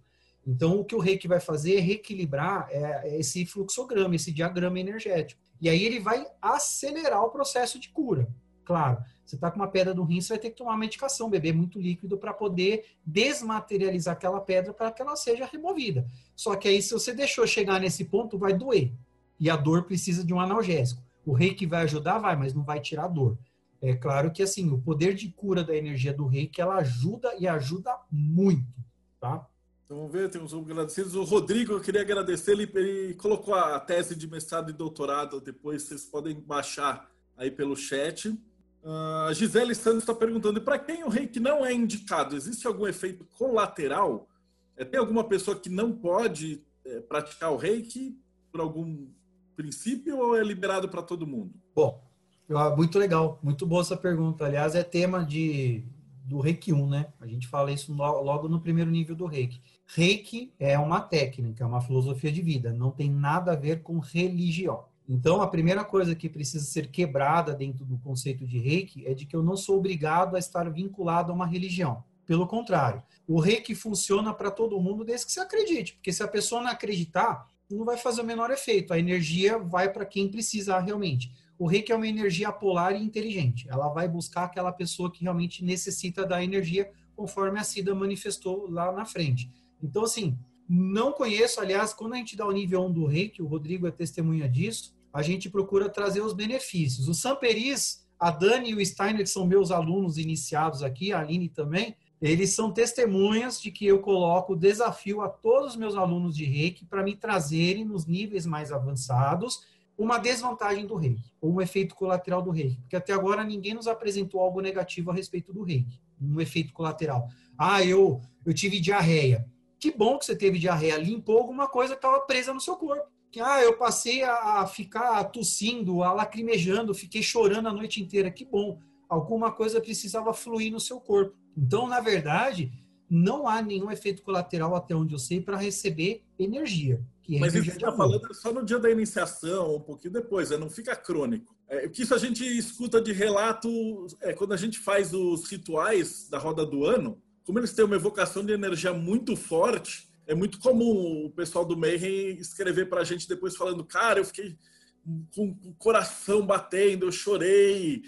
Então, o que o reiki vai fazer é reequilibrar é, é esse fluxograma, esse diagrama energético. E aí ele vai acelerar o processo de cura. Claro, Você está com uma pedra no rim, você vai ter que tomar medicação, beber muito líquido para poder desmaterializar aquela pedra para que ela seja removida. Só que aí, se você deixou chegar nesse ponto, vai doer. E a dor precisa de um analgésico. O reiki vai ajudar? Vai, mas não vai tirar dor. É claro que, assim, o poder de cura da energia do reiki, ela ajuda e ajuda muito, tá? Então, vamos ver, temos um agradecidos. O Rodrigo, eu queria agradecer, ele, ele colocou a tese de mestrado e doutorado, depois vocês podem baixar aí pelo chat. Uh, a Gisele Santos está perguntando: para quem o reiki não é indicado, existe algum efeito colateral? É, tem alguma pessoa que não pode é, praticar o reiki por algum princípio ou é liberado para todo mundo? Bom, muito legal, muito boa essa pergunta. Aliás, é tema de, do Reiki 1, né? A gente fala isso logo no primeiro nível do Reiki. Reiki é uma técnica, é uma filosofia de vida, não tem nada a ver com religião. Então, a primeira coisa que precisa ser quebrada dentro do conceito de reiki é de que eu não sou obrigado a estar vinculado a uma religião. Pelo contrário, o reiki funciona para todo mundo desde que você acredite, porque se a pessoa não acreditar, não vai fazer o menor efeito. A energia vai para quem precisar realmente. O reiki é uma energia polar e inteligente. Ela vai buscar aquela pessoa que realmente necessita da energia, conforme a Cida manifestou lá na frente. Então, assim, não conheço, aliás, quando a gente dá o nível 1 do reiki, o Rodrigo é testemunha disso, a gente procura trazer os benefícios. O Samperis, a Dani e o Steiner, que são meus alunos iniciados aqui, a Aline também, eles são testemunhas de que eu coloco o desafio a todos os meus alunos de reiki para me trazerem nos níveis mais avançados uma desvantagem do reiki, ou um efeito colateral do reiki. Porque até agora ninguém nos apresentou algo negativo a respeito do reiki, um efeito colateral. Ah, eu, eu tive diarreia. Que bom que você teve diarreia, limpou alguma coisa que estava presa no seu corpo ah, eu passei a ficar tossindo, a lacrimejando, fiquei chorando a noite inteira. Que bom, alguma coisa precisava fluir no seu corpo. Então, na verdade, não há nenhum efeito colateral até onde eu sei para receber energia. É Mas isso que está falando é só no dia da iniciação, um pouquinho depois, né? não fica crônico. É, o que isso a gente escuta de relato é quando a gente faz os rituais da roda do ano, como eles têm uma evocação de energia muito forte, é muito comum o pessoal do Mayhem escrever para a gente depois falando, cara, eu fiquei com o coração batendo, eu chorei.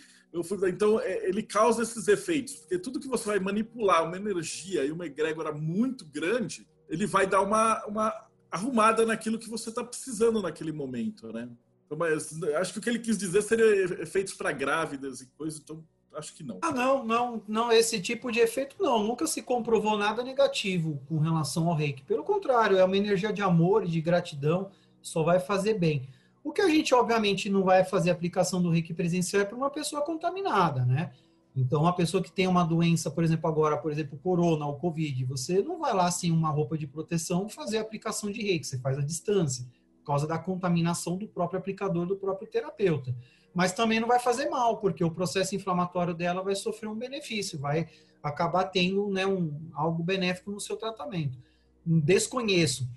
Então, é, ele causa esses efeitos, porque tudo que você vai manipular, uma energia e uma egrégora muito grande, ele vai dar uma, uma arrumada naquilo que você está precisando naquele momento, né? Então, mas, acho que o que ele quis dizer seria efeitos para grávidas e coisas, então acho que não. Ah, não, não, não, esse tipo de efeito não, nunca se comprovou nada negativo com relação ao reiki. Pelo contrário, é uma energia de amor e de gratidão, só vai fazer bem. O que a gente, obviamente, não vai fazer aplicação do reiki presencial é para uma pessoa contaminada, né? Então, uma pessoa que tem uma doença, por exemplo, agora, por exemplo, corona ou covid, você não vai lá sem uma roupa de proteção fazer aplicação de reiki, você faz a distância, por causa da contaminação do próprio aplicador, do próprio terapeuta mas também não vai fazer mal, porque o processo inflamatório dela vai sofrer um benefício, vai acabar tendo né, um, algo benéfico no seu tratamento. Desconheço.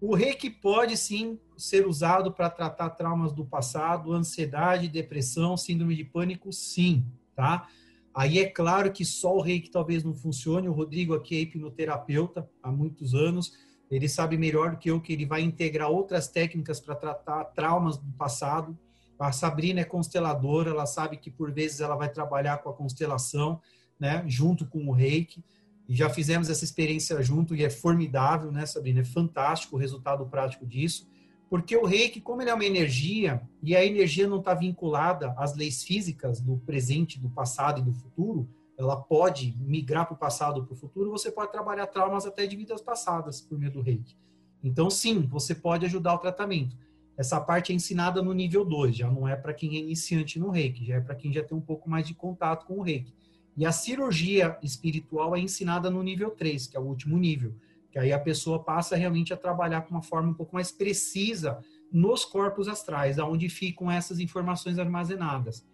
O reiki pode sim ser usado para tratar traumas do passado, ansiedade, depressão, síndrome de pânico, sim, tá? Aí é claro que só o reiki talvez não funcione. O Rodrigo aqui é hipnoterapeuta há muitos anos. Ele sabe melhor do que eu que ele vai integrar outras técnicas para tratar traumas do passado a Sabrina é consteladora, ela sabe que por vezes ela vai trabalhar com a constelação, né, junto com o Reiki. Já fizemos essa experiência junto e é formidável, né, Sabrina? É fantástico o resultado prático disso. Porque o reiki, como ele é uma energia, e a energia não está vinculada às leis físicas do presente, do passado e do futuro, ela pode migrar para o passado para o futuro, você pode trabalhar traumas até de vidas passadas por meio do reiki. Então, sim, você pode ajudar o tratamento. Essa parte é ensinada no nível 2, já não é para quem é iniciante no reiki, já é para quem já tem um pouco mais de contato com o reiki. E a cirurgia espiritual é ensinada no nível 3, que é o último nível, que aí a pessoa passa realmente a trabalhar com uma forma um pouco mais precisa nos corpos astrais, aonde ficam essas informações armazenadas.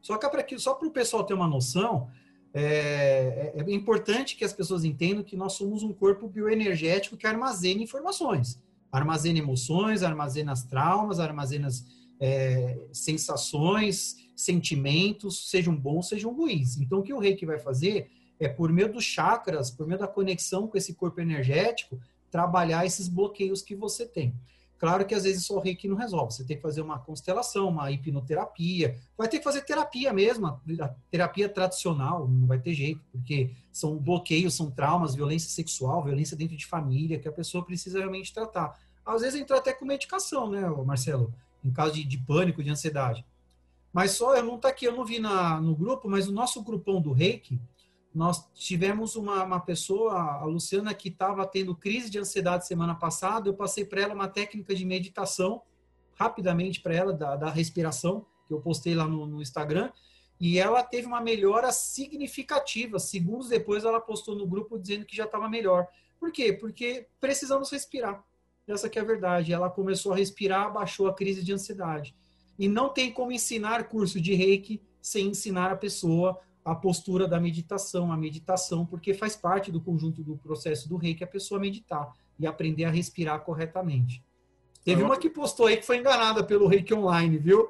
Só que para só para o pessoal ter uma noção, é, é, é, importante que as pessoas entendam que nós somos um corpo bioenergético que armazena informações armazena emoções, armazena traumas, armazena é, sensações, sentimentos, sejam bons, sejam ruins. Então, o que o reiki vai fazer é, por meio dos chakras, por meio da conexão com esse corpo energético, trabalhar esses bloqueios que você tem. Claro que às vezes só o reiki não resolve. Você tem que fazer uma constelação, uma hipnoterapia. Vai ter que fazer terapia mesmo, a terapia tradicional, não vai ter jeito, porque são bloqueios, são traumas, violência sexual, violência dentro de família, que a pessoa precisa realmente tratar. Às vezes entra até com medicação, né, Marcelo? Em caso de, de pânico, de ansiedade. Mas só, eu não tá aqui, eu não vi na, no grupo, mas o nosso grupão do reiki, nós tivemos uma, uma pessoa, a Luciana, que estava tendo crise de ansiedade semana passada. Eu passei para ela uma técnica de meditação, rapidamente para ela, da, da, respiração, que eu postei lá no, no, Instagram. E ela teve uma melhora significativa. Segundos depois, ela postou no grupo dizendo que já estava melhor. Por quê? Porque precisamos respirar. Essa que é a verdade. Ela começou a respirar, baixou a crise de ansiedade. E não tem como ensinar curso de reiki sem ensinar a pessoa a postura da meditação, a meditação, porque faz parte do conjunto do processo do reiki a pessoa meditar e aprender a respirar corretamente. Teve uma que postou aí que foi enganada pelo reiki online, viu?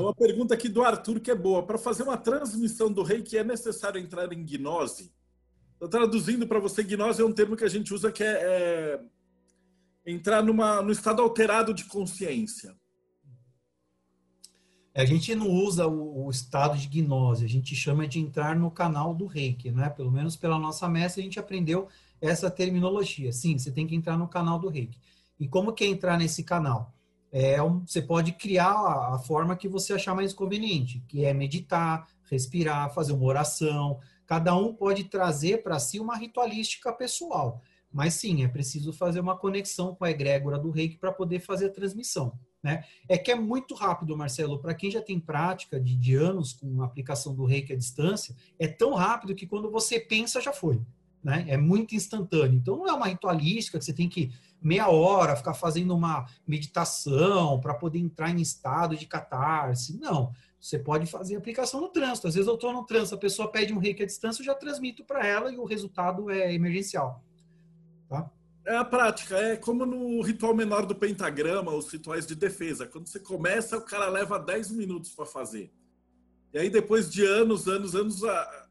Uma pergunta aqui do Arthur que é boa. Para fazer uma transmissão do reiki é necessário entrar em gnose? Estou traduzindo para você, gnose é um termo que a gente usa que é, é entrar numa, no estado alterado de consciência. A gente não usa o, o, estado de gnose, a gente chama de entrar no canal do reiki, né? Pelo menos pela nossa mestra a gente aprendeu essa terminologia. Sim, você tem que entrar no canal do reiki. E como que é entrar nesse canal? É você pode criar a, a forma que você achar mais conveniente, que é meditar, respirar, fazer uma oração. Cada um pode trazer para si uma ritualística pessoal. Mas sim, é preciso fazer uma conexão com a egrégora do reiki para poder fazer a transmissão. Né? É que é muito rápido, Marcelo. Para quem já tem prática de, de anos com a aplicação do reiki à distância, é tão rápido que quando você pensa, já foi. Né? É muito instantâneo. Então, não é uma ritualística que você tem que meia hora ficar fazendo uma meditação para poder entrar em estado de catarse. Não. Você pode fazer aplicação no trânsito. Às vezes eu estou no trânsito, a pessoa pede um reiki à distância, eu já transmito para ela e o resultado é emergencial. Tá? É a prática, é como no ritual menor do pentagrama, os rituais de defesa. Quando você começa, o cara leva 10 minutos para fazer. E aí, depois de anos, anos, anos,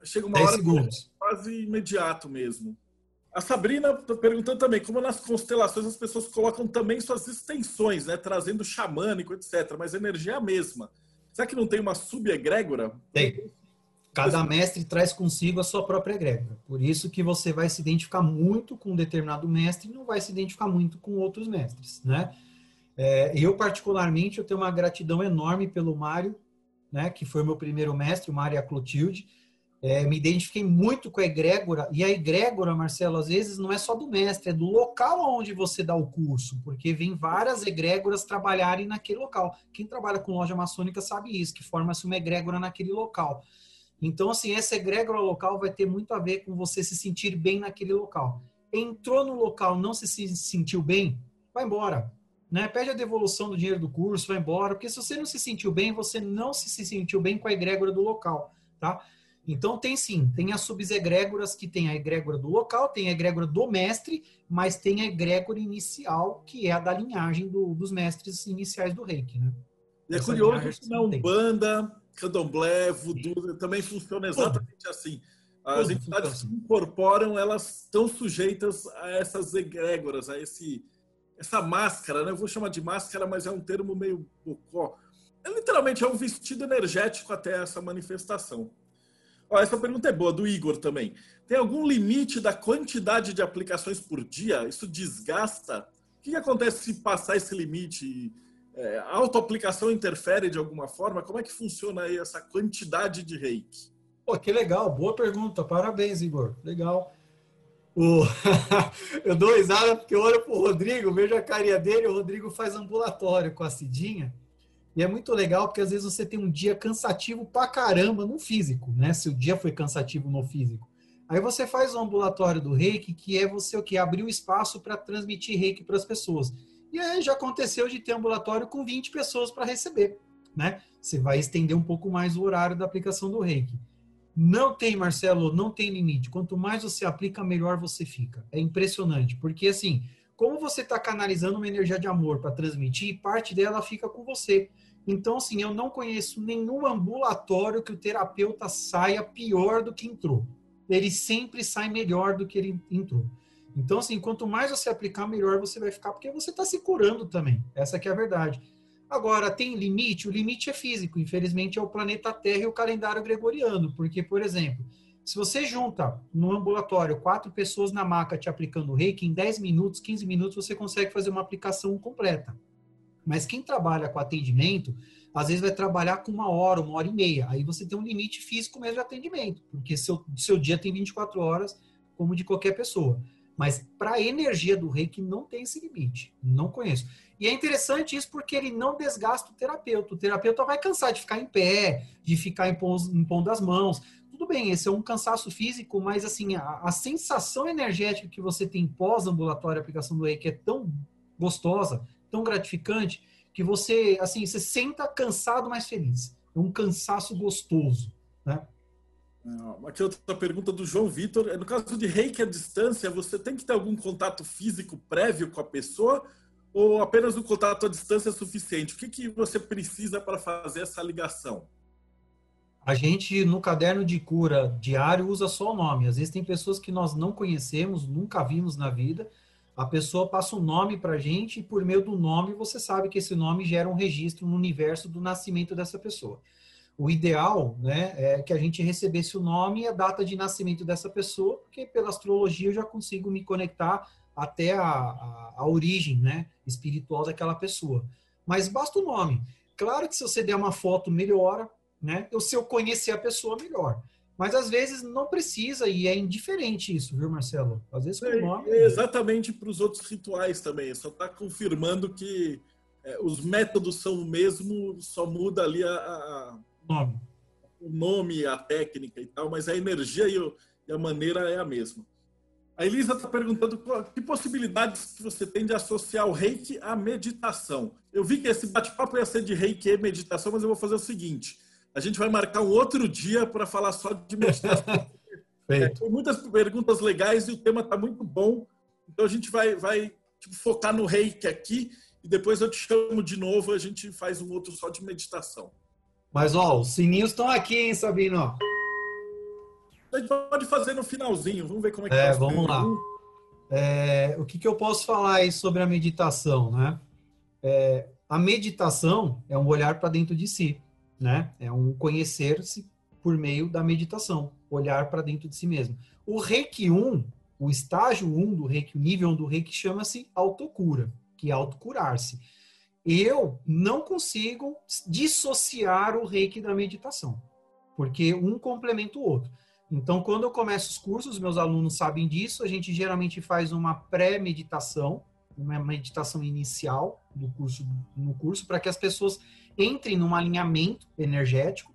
chega uma hora segundos. quase imediato mesmo. A Sabrina perguntando também, como nas constelações as pessoas colocam também suas extensões, né? Trazendo xamânico, etc. Mas a energia é a mesma. Será que não tem uma subegrégora? Tem. Cada mestre traz consigo a sua própria egrégora. Por isso que você vai se identificar muito com um determinado mestre e não vai se identificar muito com outros mestres, né? É, eu, particularmente, eu tenho uma gratidão enorme pelo Mário, né, que foi o meu primeiro mestre, o Mário Clotilde. É, me identifiquei muito com a egrégora, e a egrégora, Marcelo, às vezes não é só do mestre, é do local onde você dá o curso, porque vem várias egrégoras trabalharem naquele local. Quem trabalha com loja maçônica sabe isso, que forma-se uma egrégora naquele local. Então, assim, essa egrégora local vai ter muito a ver com você se sentir bem naquele local. Entrou no local, não se sentiu bem, vai embora. Né? Pede a devolução do dinheiro do curso, vai embora, porque se você não se sentiu bem, você não se sentiu bem com a egrégora do local, tá? Então tem sim, tem as subegrégoras que tem a egrégora do local, tem a egrégora do mestre, mas tem a egrégora inicial, que é a da linhagem do, dos mestres iniciais do reiki, né? E é Essa curioso que na Umbanda, candomblé, voodoo, também funciona exatamente assim. As entidades que incorporam, elas estão sujeitas a essas egrégoras, a esse, essa máscara, né? Eu vou chamar de máscara, mas é um termo meio bocó. É, literalmente é um vestido energético até essa manifestação. Ó, essa pergunta é boa, do Igor também. Tem algum limite da quantidade de aplicações por dia? Isso desgasta? O que acontece se passar esse limite? É, a autoaplicação interfere de alguma forma? Como é que funciona aí essa quantidade de reiki? Pô, que legal, boa pergunta, parabéns, Igor, legal. O... eu dou risada porque eu olho pro Rodrigo, vejo a carinha dele, o Rodrigo faz ambulatório com a Cidinha, e é muito legal porque às vezes você tem um dia cansativo pra caramba no físico, né? Se o dia foi cansativo no físico. Aí você faz o ambulatório do reiki, que é você o que? Abrir o espaço para transmitir reiki para as pessoas. E aí já aconteceu de ter ambulatório com 20 pessoas para receber, né? Você vai estender um pouco mais o horário da aplicação do reiki. Não tem, Marcelo, não tem limite. Quanto mais você aplica, melhor você fica. É impressionante, porque assim, como você está canalizando uma energia de amor para transmitir, parte dela fica com você. Então, assim, eu não conheço nenhum ambulatório que o terapeuta saia pior do que entrou. Ele sempre sai melhor do que ele entrou. Então, assim, quanto mais você aplicar, melhor você vai ficar, porque você está se curando também. Essa que é a verdade. Agora, tem limite? O limite é físico. Infelizmente, é o planeta Terra e o calendário gregoriano. Porque, por exemplo, se você junta no ambulatório quatro pessoas na maca te aplicando reiki, em 10 minutos, 15 minutos, você consegue fazer uma aplicação completa. Mas quem trabalha com atendimento, às vezes vai trabalhar com uma hora, uma hora e meia. Aí você tem um limite físico mesmo de atendimento, porque seu, seu dia tem 24 horas, como de qualquer pessoa. Mas para a energia do reiki não tem esse limite. Não conheço. E é interessante isso porque ele não desgasta o terapeuta. O terapeuta vai cansar de ficar em pé, de ficar impondo as mãos. Tudo bem, esse é um cansaço físico, mas assim, a, a sensação energética que você tem pós-ambulatório aplicação do reiki é tão gostosa, tão gratificante, que você, assim, você senta cansado, mas feliz. É um cansaço gostoso, né? Aqui outra pergunta do João Vitor. No caso de reiki à distância, você tem que ter algum contato físico prévio com a pessoa ou apenas o contato à distância é suficiente? O que, que você precisa para fazer essa ligação? A gente, no caderno de cura diário, usa só o nome. Às vezes tem pessoas que nós não conhecemos, nunca vimos na vida. A pessoa passa um nome para a gente e por meio do nome você sabe que esse nome gera um registro no universo do nascimento dessa pessoa. O ideal né, é que a gente recebesse o nome e a data de nascimento dessa pessoa, porque pela astrologia eu já consigo me conectar até a, a, a origem né, espiritual daquela pessoa. Mas basta o nome. Claro que se você der uma foto, melhora, né? Ou se eu conhecer a pessoa, melhor. Mas às vezes não precisa e é indiferente isso, viu, Marcelo? Às vezes com é, o nome. É exatamente para os outros rituais também. Só está confirmando que é, os métodos são o mesmo, só muda ali a, a, nome. o nome, a técnica e tal, mas a energia e, o, e a maneira é a mesma. A Elisa está perguntando que possibilidades que você tem de associar o reiki à meditação. Eu vi que esse bate-papo ia ser de reiki e meditação, mas eu vou fazer o seguinte: a gente vai marcar um outro dia para falar só de meditação. é, tem muitas perguntas legais e o tema está muito bom. Então a gente vai, vai tipo, focar no reiki aqui e depois eu te chamo de novo a gente faz um outro só de meditação. Mas ó, os sininhos estão aqui, hein, Sabino? A gente pode fazer no finalzinho. Vamos ver como é que É, vamos lá. É, o que, que eu posso falar aí sobre a meditação, né? É, a meditação é um olhar para dentro de si, né? É um conhecer-se por meio da meditação, olhar para dentro de si mesmo. O Reiki 1, o estágio 1 do Reiki, o nível 1 do Reiki chama-se autocura, que é autocurar-se. Eu não consigo dissociar o Reiki da meditação, porque um complementa o outro. Então, quando eu começo os cursos, meus alunos sabem disso, a gente geralmente faz uma pré-meditação, uma meditação inicial do curso, no curso, para que as pessoas entrem num alinhamento energético.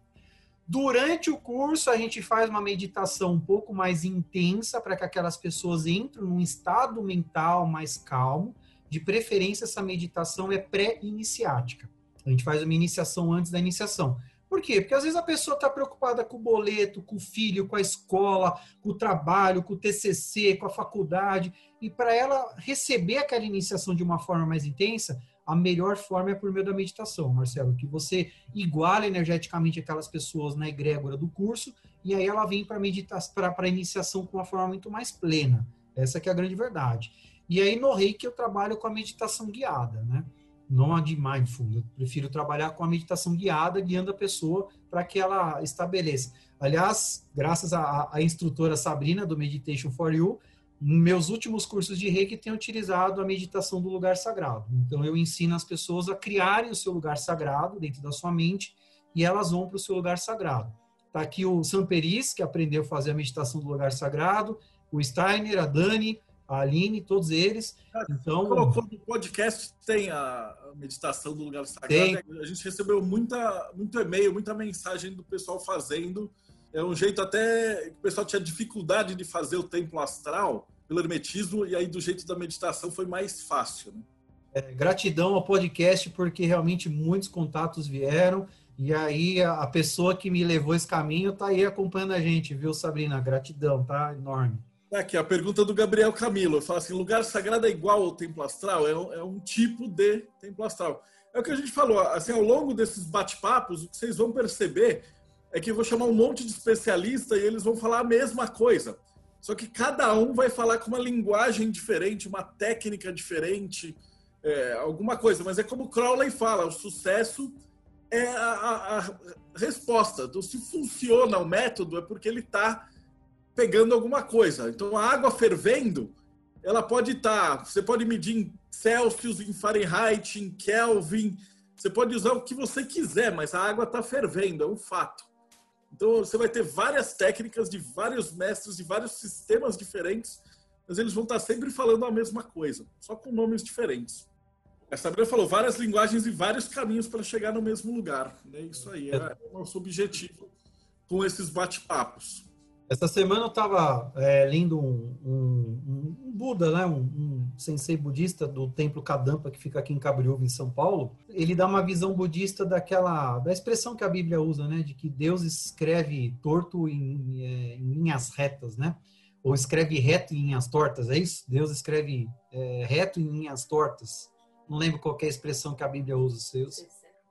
Durante o curso, a gente faz uma meditação um pouco mais intensa para que aquelas pessoas entrem num estado mental mais calmo. De preferência, essa meditação é pré-iniciática. A gente faz uma iniciação antes da iniciação. Por quê? Porque às vezes a pessoa está preocupada com o boleto, com o filho, com a escola, com o trabalho, com o TCC, com a faculdade. E para ela receber aquela iniciação de uma forma mais intensa, a melhor forma é por meio da meditação, Marcelo, que você iguala energeticamente aquelas pessoas na egrégora do curso e aí ela vem para para a iniciação com uma forma muito mais plena. Essa que é a grande verdade. E aí no Reiki eu trabalho com a meditação guiada, né? não a de mindful. Eu prefiro trabalhar com a meditação guiada, guiando a pessoa para que ela estabeleça. Aliás, graças à, à instrutora Sabrina do Meditation for You, meus últimos cursos de Reiki têm utilizado a meditação do lugar sagrado. Então, eu ensino as pessoas a criarem o seu lugar sagrado dentro da sua mente e elas vão para o seu lugar sagrado. Está aqui o Samperis, que aprendeu a fazer a meditação do lugar sagrado, o Steiner, a Dani, a Aline, todos eles. Então, colocou no podcast tem a meditação do lugar sagrado. Tem. A gente recebeu muita, muito e-mail, muita mensagem do pessoal fazendo. É um jeito até que o pessoal tinha dificuldade de fazer o templo astral pelo hermetismo e aí do jeito da meditação foi mais fácil. Né? É, gratidão ao podcast porque realmente muitos contatos vieram. E aí a pessoa que me levou esse caminho está aí acompanhando a gente, viu, Sabrina? Gratidão, tá? Enorme. Aqui, a pergunta do Gabriel Camilo. Fala assim: lugar sagrado é igual ao templo astral? É um, é um tipo de templo astral. É o que a gente falou. Assim, ao longo desses bate-papos, o que vocês vão perceber é que eu vou chamar um monte de especialista e eles vão falar a mesma coisa. Só que cada um vai falar com uma linguagem diferente, uma técnica diferente, é, alguma coisa. Mas é como Crowley fala: o sucesso é a, a, a resposta. Então, se funciona o método, é porque ele está pegando alguma coisa. Então, a água fervendo, ela pode estar. Tá, você pode medir em Celsius, em Fahrenheit, em Kelvin. Você pode usar o que você quiser, mas a água está fervendo, é um fato. Então, você vai ter várias técnicas de vários mestres, de vários sistemas diferentes, mas eles vão estar tá sempre falando a mesma coisa, só com nomes diferentes. A Sabrina falou várias linguagens e vários caminhos para chegar no mesmo lugar. É isso aí, é o nosso objetivo com esses bate-papos. Essa semana eu estava é, lendo um, um, um, Buda, né? Um, um, sensei budista do templo Kadampa, que fica aqui em Cabriúva, em São Paulo. Ele dá uma visão budista daquela da expressão que a Bíblia usa, né? De que Deus escreve torto em, é, em linhas retas, né? Ou escreve reto em linhas tortas, é isso? Deus escreve é, reto em linhas tortas não lembro qual é a expressão que a Bíblia usa.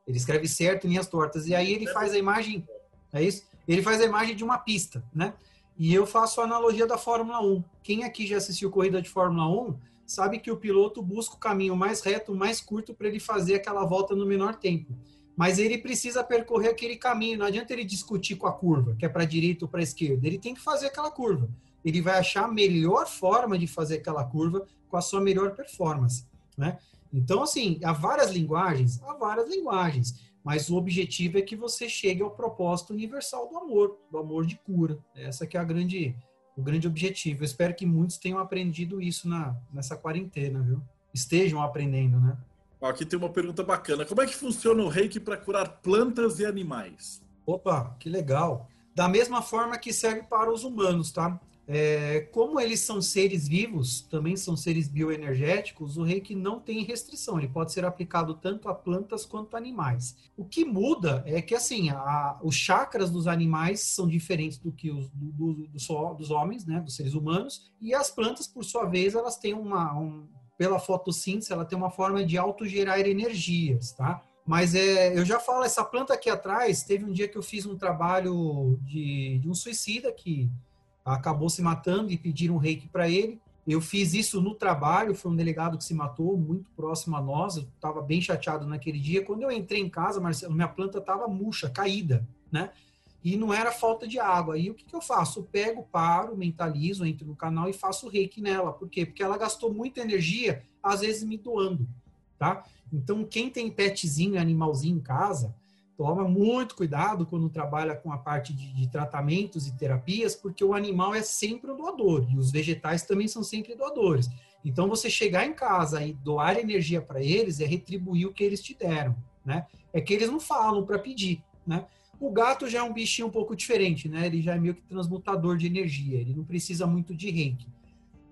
Ele escreve certo em linhas tortas. E aí ele faz a imagem, é isso? Ele faz a imagem de uma pista, né? E eu faço a analogia da Fórmula 1. Quem aqui já assistiu corrida de Fórmula 1 sabe que o piloto busca o caminho mais reto, mais curto para ele fazer aquela volta no menor tempo. Mas ele precisa percorrer aquele caminho. Não adianta ele discutir com a curva, que é para a direita ou para a esquerda. Ele tem que fazer aquela curva. Ele vai achar a melhor forma de fazer aquela curva com a sua melhor performance, né? Então, assim, há várias linguagens, há várias linguagens, mas o objetivo é que você chegue ao propósito universal do amor, do amor de cura. Essa que é a grande, o grande objetivo. Eu espero que muitos tenham aprendido isso na, nessa quarentena, viu? Estejam aprendendo, né? Aqui tem uma pergunta bacana. Como é que funciona o reiki para curar plantas e animais? Opa, que legal. Da mesma forma que serve para os humanos, tá? É, como eles são seres vivos, também são seres bioenergéticos, o reiki não tem restrição, ele pode ser aplicado tanto a plantas quanto a animais. O que muda é que assim, a, os chakras dos animais são diferentes do que os do, do, do, dos homens, né, dos seres humanos, e as plantas, por sua vez, elas têm uma, um, pela fotossíntese, ela tem uma forma de autogerar energias, tá? Mas é, eu já falo, essa planta aqui atrás, teve um dia que eu fiz um trabalho de, de um suicida que acabou se matando e pediram um reiki para ele. Eu fiz isso no trabalho, foi um delegado que se matou, muito próximo a nós, eu estava bem chateado naquele dia. Quando eu entrei em casa, Marcelo, minha planta estava murcha, caída, né? E não era falta de água. Aí o que, que eu faço? Eu pego, paro, mentalizo, entro no canal e faço reiki nela. Por quê? Porque ela gastou muita energia, às vezes me doando, tá? Então, quem tem petzinho, animalzinho em casa, toma muito cuidado quando trabalha com a parte de, de, tratamentos e terapias, porque o animal é sempre um doador e os vegetais também são sempre doadores. Então, você chegar em casa e doar energia para eles é retribuir o que eles te deram, né? É que eles não falam para pedir, né? O gato já é um bichinho um pouco diferente, né? Ele já é meio que transmutador de energia, ele não precisa muito de reiki.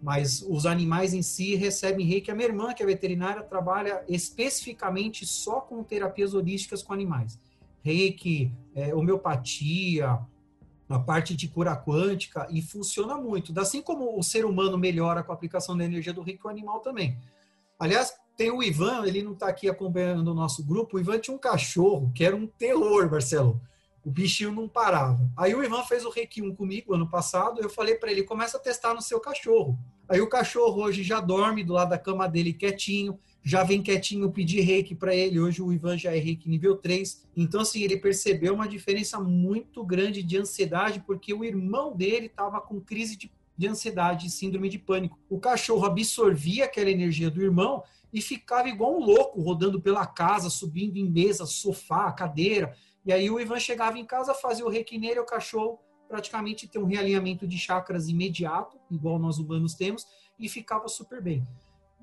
Mas os animais em si recebem reiki. A minha irmã, que é veterinária, trabalha especificamente só com terapias holísticas com animais reiki, é, homeopatia, a parte de cura quântica, e funciona muito. Assim como o ser humano melhora com a aplicação da energia do reiki, o animal também. Aliás, tem o Ivan, ele não está aqui acompanhando o nosso grupo. O Ivan tinha um cachorro que era um terror, Marcelo. O bichinho não parava. Aí o Ivan fez o Reiki 1 comigo ano passado. Eu falei para ele: começa a testar no seu cachorro. Aí o cachorro hoje já dorme do lado da cama dele quietinho, já vem quietinho pedir reiki para ele. Hoje o Ivan já é reiki nível 3. Então, assim, ele percebeu uma diferença muito grande de ansiedade, porque o irmão dele estava com crise de, de ansiedade, síndrome de pânico. O cachorro absorvia aquela energia do irmão e ficava igual um louco, rodando pela casa, subindo em mesa, sofá, cadeira. E aí o Ivan chegava em casa, fazia o reiki nele, o cachorro praticamente tem um realinhamento de chakras imediato, igual nós humanos temos, e ficava super bem.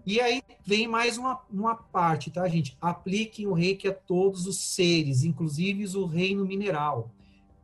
E aí vem mais uma, uma parte, tá, gente? Apliquem o reiki a todos os seres, inclusive o reino mineral.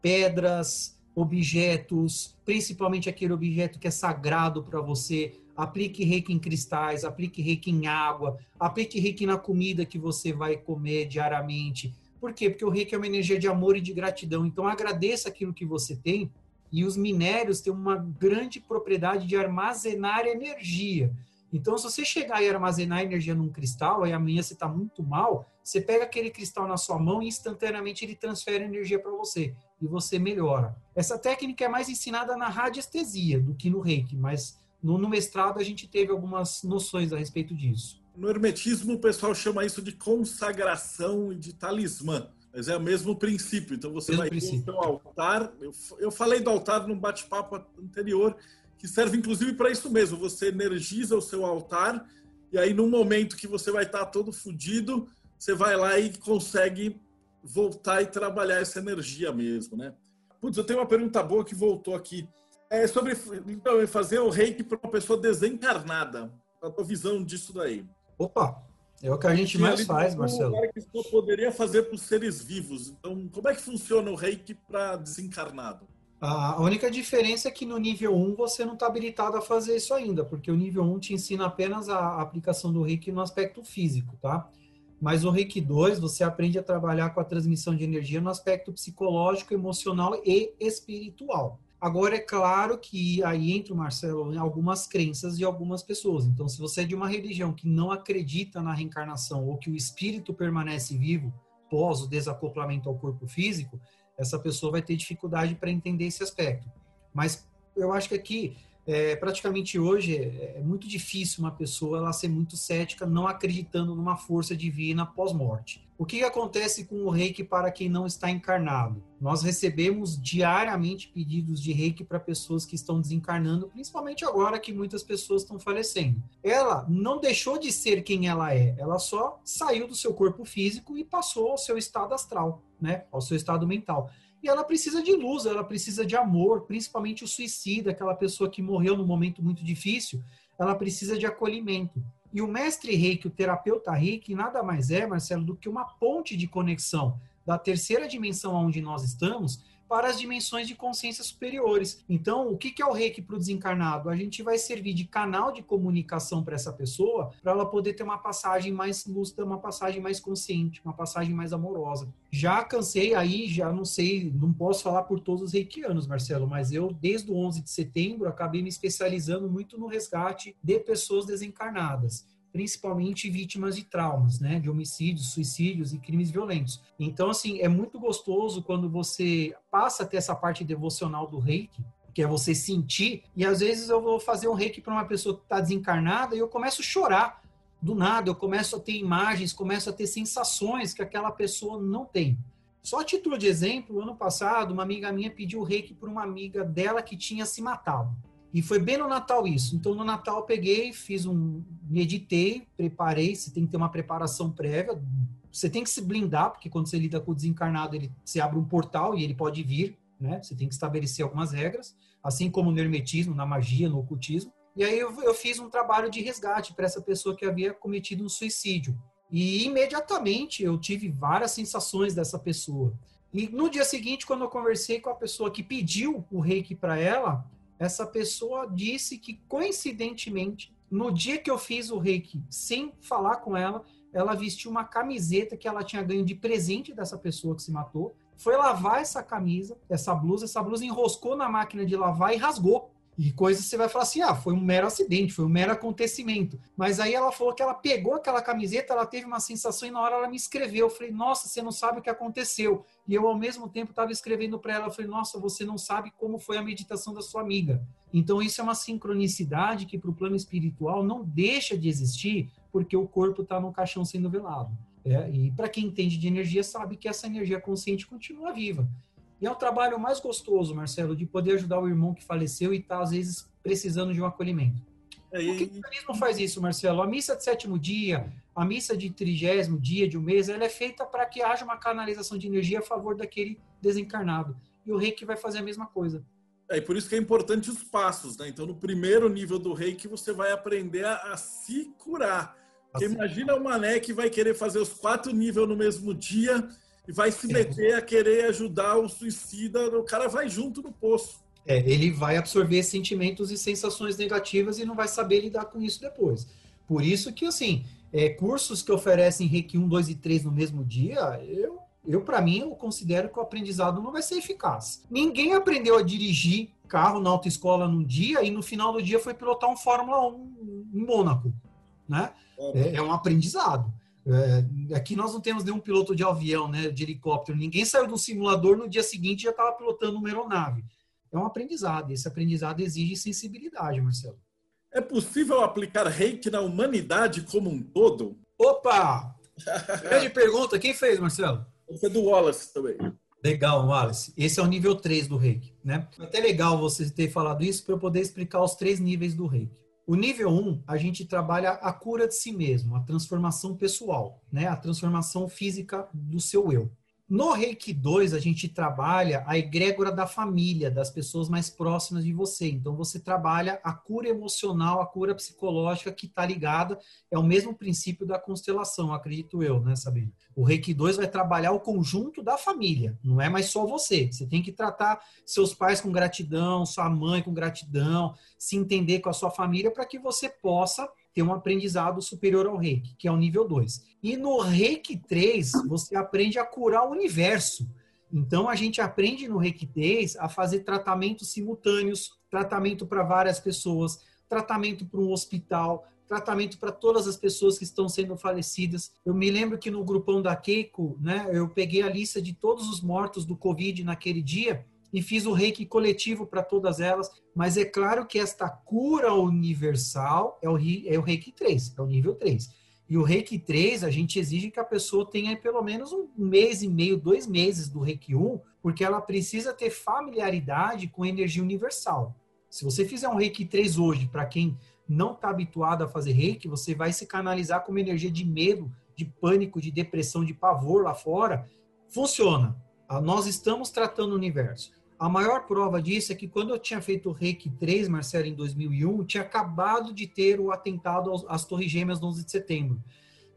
Pedras, objetos, principalmente aquele objeto que é sagrado para você. Aplique reiki em cristais, aplique reiki em água, aplique reiki na comida que você vai comer diariamente. Por quê? Porque o reiki é uma energia de amor e de gratidão. Então agradeça aquilo que você tem. E os minérios têm uma grande propriedade de armazenar energia. Então, se você chegar e armazenar energia num cristal, aí amanhã você está muito mal, você pega aquele cristal na sua mão e instantaneamente ele transfere energia para você. e você melhora. Essa técnica é mais ensinada na radiestesia do que no reiki, mas no, no mestrado a gente teve algumas noções a respeito disso. No hermetismo, o pessoal chama isso de consagração e de talismã. Mas é o mesmo princípio. Então você mesmo vai princípio. ter o seu altar. Eu, eu falei do altar no bate-papo anterior, que serve inclusive para isso mesmo. Você energiza o seu altar e aí no momento que você vai estar todo fodido, você vai lá e consegue voltar e trabalhar essa energia mesmo, né? Putz, eu tenho uma pergunta boa que voltou aqui. É sobre então, fazer o reiki para uma pessoa desencarnada. A tua visão disso daí. Opa, é o que a gente e mais faz, Marcelo. Um que poderia fazer para os seres vivos. Então, como é que funciona o reiki para desencarnado? A única diferença é que no nível 1 você não está habilitado a fazer isso ainda, porque o nível 1 te ensina apenas a aplicação do reiki no aspecto físico, tá? Mas o reiki 2 você aprende a trabalhar com a transmissão de energia no aspecto psicológico, emocional e espiritual. Agora, é claro que aí entra, Marcelo, em algumas crenças de algumas pessoas. Então, se você é de uma religião que não acredita na reencarnação ou que o espírito permanece vivo pós o desacoplamento ao corpo físico, essa pessoa vai ter dificuldade para entender esse aspecto. Mas eu acho que aqui é, praticamente hoje é, é, muito difícil uma pessoa ela ser muito cética, não acreditando numa força divina pós-morte. O que acontece com o reiki para quem não está encarnado? Nós recebemos diariamente pedidos de reiki para pessoas que estão desencarnando, principalmente agora que muitas pessoas estão falecendo. Ela não deixou de ser quem ela é, ela só saiu do seu corpo físico e passou ao seu estado astral, né? ao seu estado mental. E ela precisa de luz, ela precisa de amor, principalmente o suicida, aquela pessoa que morreu num momento muito difícil, ela precisa de acolhimento. E o mestre reiki, o terapeuta reiki, nada mais é, Marcelo, do que uma ponte de conexão da terceira dimensão onde nós estamos para as dimensões de consciência superiores. Então, o que é o reiki para o desencarnado? A gente vai servir de canal de comunicação para essa pessoa, para ela poder ter uma passagem mais lúcida, uma passagem mais consciente, uma passagem mais amorosa. Já cansei aí, já não sei, não posso falar por todos os reikianos, Marcelo, mas eu, desde o 11 de setembro, acabei me especializando muito no resgate de pessoas desencarnadas principalmente vítimas de traumas, né, de homicídios, suicídios e crimes violentos. Então, assim, é muito gostoso quando você passa a ter essa parte devocional do reiki, que é você sentir, e às vezes eu vou fazer um reiki para uma pessoa que está desencarnada e eu começo a chorar. Do nada, eu começo a ter imagens, começo a ter sensações que aquela pessoa não tem. Só a título de exemplo, ano passado, uma amiga minha pediu reiki para uma amiga dela que tinha se matado. E foi bem no Natal isso. Então, no Natal, eu peguei, fiz um. Meditei, preparei. Você tem que ter uma preparação prévia. Você tem que se blindar, porque quando você lida com o desencarnado, ele se abre um portal e ele pode vir, né? Você tem que estabelecer algumas regras, assim como no hermetismo, na magia, no ocultismo. E aí eu, eu fiz um trabalho de resgate para essa pessoa que havia cometido um suicídio. E imediatamente eu tive várias sensações dessa pessoa. E no dia seguinte, quando eu conversei com a pessoa que pediu o reiki para ela, essa pessoa disse que, coincidentemente, no dia que eu fiz o reiki, sem falar com ela, ela vestiu uma camiseta que ela tinha ganho de presente dessa pessoa que se matou. Foi lavar essa camisa, essa blusa, essa blusa enroscou na máquina de lavar e rasgou. E coisas você vai falar assim: ah, foi um mero acidente, foi um mero acontecimento. Mas aí ela falou que ela pegou aquela camiseta, ela teve uma sensação e na hora ela me escreveu. Eu falei: nossa, você não sabe o que aconteceu. E eu, ao mesmo tempo, estava escrevendo para ela. Eu falei: nossa, você não sabe como foi a meditação da sua amiga. Então, isso é uma sincronicidade que para o plano espiritual não deixa de existir porque o corpo está no caixão sendo velado. É, e para quem entende de energia, sabe que essa energia consciente continua viva. E é o trabalho mais gostoso, Marcelo, de poder ajudar o irmão que faleceu e está, às vezes, precisando de um acolhimento. É, e... O cristianismo faz isso, Marcelo? A missa de sétimo dia, a missa de trigésimo dia de um mês, ela é feita para que haja uma canalização de energia a favor daquele desencarnado. E o reiki vai fazer a mesma coisa. É, e por isso que é importante os passos, né? Então, no primeiro nível do reiki, você vai aprender a, a se curar. Porque assim. imagina o mané que vai querer fazer os quatro níveis no mesmo dia e vai se meter a querer ajudar o suicida, o cara vai junto no poço. É, ele vai absorver sentimentos e sensações negativas e não vai saber lidar com isso depois. Por isso que, assim, é, cursos que oferecem Reiki 1, 2 e 3 no mesmo dia, eu, eu para mim, eu considero que o aprendizado não vai ser eficaz. Ninguém aprendeu a dirigir carro na autoescola num dia e no final do dia foi pilotar um Fórmula 1 em Mônaco, né? É, é um aprendizado. É, aqui nós não temos nenhum piloto de avião, né, de helicóptero. Ninguém saiu do simulador no dia seguinte já estava pilotando uma aeronave. É um aprendizado. Esse aprendizado exige sensibilidade, Marcelo. É possível aplicar reiki na humanidade como um todo? Opa! Grande pergunta. Quem fez, Marcelo? Esse é do Wallace também. Legal, Wallace. Esse é o nível 3 do reiki, né? Até legal você ter falado isso para eu poder explicar os três níveis do reiki. O nível 1, a gente trabalha a cura de si mesmo, a transformação pessoal, né? A transformação física do seu eu. No Reiki 2, a gente trabalha a egrégora da família, das pessoas mais próximas de você. Então, você trabalha a cura emocional, a cura psicológica que está ligada, é o mesmo princípio da constelação, acredito eu, né, Sabina? O Reiki 2 vai trabalhar o conjunto da família, não é mais só você. Você tem que tratar seus pais com gratidão, sua mãe com gratidão, se entender com a sua família para que você possa ter um aprendizado superior ao reiki, que é o nível 2. E no reiki 3, você aprende a curar o universo. Então, a gente aprende no reiki 3 a fazer tratamentos simultâneos, tratamento para várias pessoas, tratamento para um hospital, tratamento para todas as pessoas que estão sendo falecidas. Eu me lembro que no grupão da Keiko, né, eu peguei a lista de todos os mortos do Covid naquele dia e fiz o reiki coletivo para todas elas, mas é claro que esta cura universal é o, é o reiki 3, é o nível 3. E o reiki 3, a gente exige que a pessoa tenha pelo menos um mês e meio, dois meses do reiki 1, porque ela precisa ter familiaridade com energia universal. Se você fizer um reiki 3 hoje, para quem não está habituado a fazer reiki, você vai se canalizar com uma energia de medo, de pânico, de depressão, de pavor lá fora. Funciona. Ah, nós estamos tratando o universo. A maior prova disso é que quando eu tinha feito o Reiki 3, Marcelo, em 2001, tinha acabado de ter o atentado às Torres Gêmeas no 11 de setembro.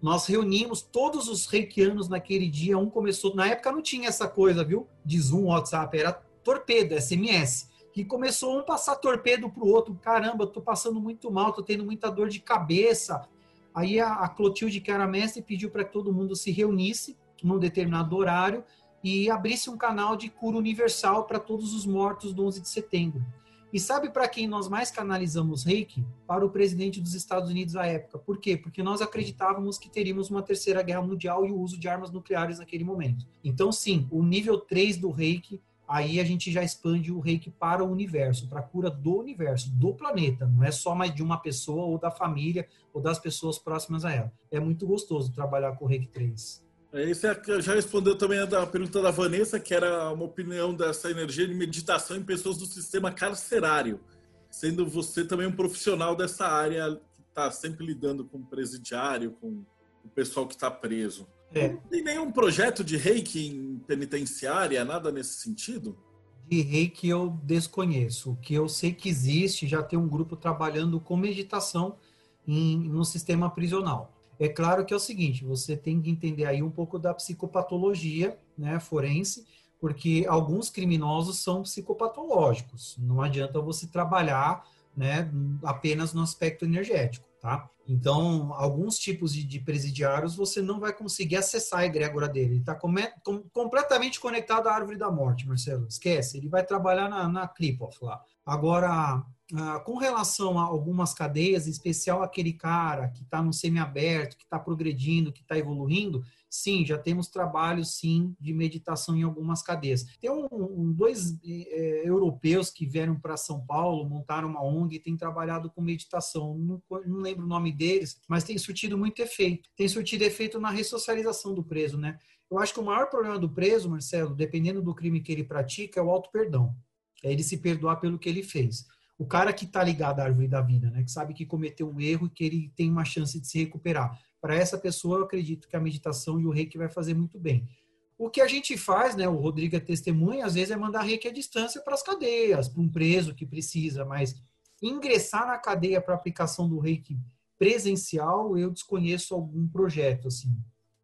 Nós reunimos todos os reikianos naquele dia, um começou, na época não tinha essa coisa, viu, de Zoom, WhatsApp, era torpedo, SMS, que começou um passar torpedo para o outro, caramba, tô passando muito mal, tô tendo muita dor de cabeça. Aí a, a Clotilde, que era mestre, pediu para que todo mundo se reunisse num determinado horário e abrisse um canal de cura universal para todos os mortos do 11 de setembro. E sabe para quem nós mais canalizamos reiki? Para o presidente dos Estados Unidos à época. Por quê? Porque nós acreditávamos que teríamos uma terceira guerra mundial e o uso de armas nucleares naquele momento. Então, sim, o nível 3 do reiki, aí a gente já expande o reiki para o universo, para a cura do universo, do planeta. Não é só mais de uma pessoa ou da família ou das pessoas próximas a ela. É muito gostoso trabalhar com o reiki 3. Isso é já respondeu também a pergunta da Vanessa, que era uma opinião dessa energia de meditação em pessoas do sistema carcerário, sendo você também um profissional dessa área que está sempre lidando com o presidiário, com o pessoal que está preso. É. Não tem nenhum projeto de reiki em penitenciária, nada nesse sentido? De reiki eu desconheço. O que eu sei que existe, já tem um grupo trabalhando com meditação em, no sistema prisional. É claro que é o seguinte, você tem que entender aí um pouco da psicopatologia, né, forense, porque alguns criminosos são psicopatológicos. Não adianta você trabalhar, né, apenas no aspecto energético, tá? Então, alguns tipos de, de presidiários você não vai conseguir acessar a egrégora dele. Ele está com, com, completamente conectado à árvore da morte, Marcelo. Esquece, ele vai trabalhar na, na Clipoff lá. Agora, ah, com relação a algumas cadeias, em especial aquele cara que está no semiaberto, que está progredindo, que está evoluindo, sim, já temos trabalhos, sim, de meditação em algumas cadeias. Tem um, um dois é, europeus que vieram para São Paulo, montaram uma ONG e têm trabalhado com meditação. Não, não lembro o nome deles, mas tem surtido muito efeito. Tem surtido efeito na ressocialização do preso, né? Eu acho que o maior problema do preso, Marcelo, dependendo do crime que ele pratica, é o auto-perdão. É ele se perdoar pelo que ele fez o cara que está ligado à árvore da vida, né, que sabe que cometeu um erro e que ele tem uma chance de se recuperar. Para essa pessoa, eu acredito que a meditação e o reiki vai fazer muito bem. O que a gente faz, né, o Rodrigo é testemunha, às vezes é mandar reiki à distância para as cadeias, para um preso que precisa, mas ingressar na cadeia para aplicação do reiki presencial, eu desconheço algum projeto assim,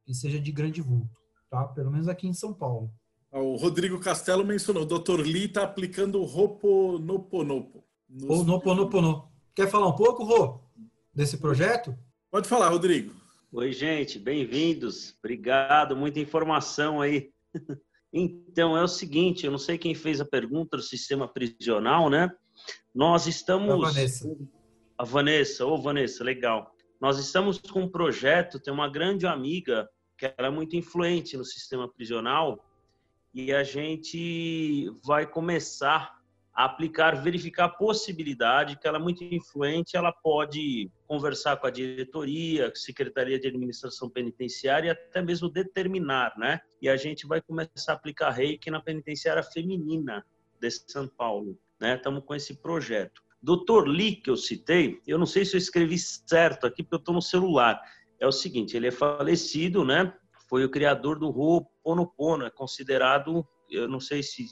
que seja de grande vulto, tá? Pelo menos aqui em São Paulo. O Rodrigo Castelo mencionou, o Dr. Lee está aplicando o Ho'oponopono. Ou no Ponopono. Quer falar um pouco, Rô, desse projeto? Pode falar, Rodrigo. Oi, gente, bem-vindos. Obrigado, muita informação aí. Então, é o seguinte, eu não sei quem fez a pergunta do sistema prisional, né? Nós estamos... A Vanessa. A Vanessa, ô oh, Vanessa, legal. Nós estamos com um projeto, tem uma grande amiga que ela é muito influente no sistema prisional e a gente vai começar aplicar, verificar a possibilidade que ela é muito influente, ela pode conversar com a diretoria, secretaria de administração penitenciária e até mesmo determinar, né? E a gente vai começar a aplicar reiki na penitenciária feminina de São Paulo, né? Estamos com esse projeto. Dr. Lee, que eu citei, eu não sei se eu escrevi certo aqui, porque eu estou no celular. É o seguinte, ele é falecido, né? Foi o criador do Ho'oponopono, é considerado, eu não sei se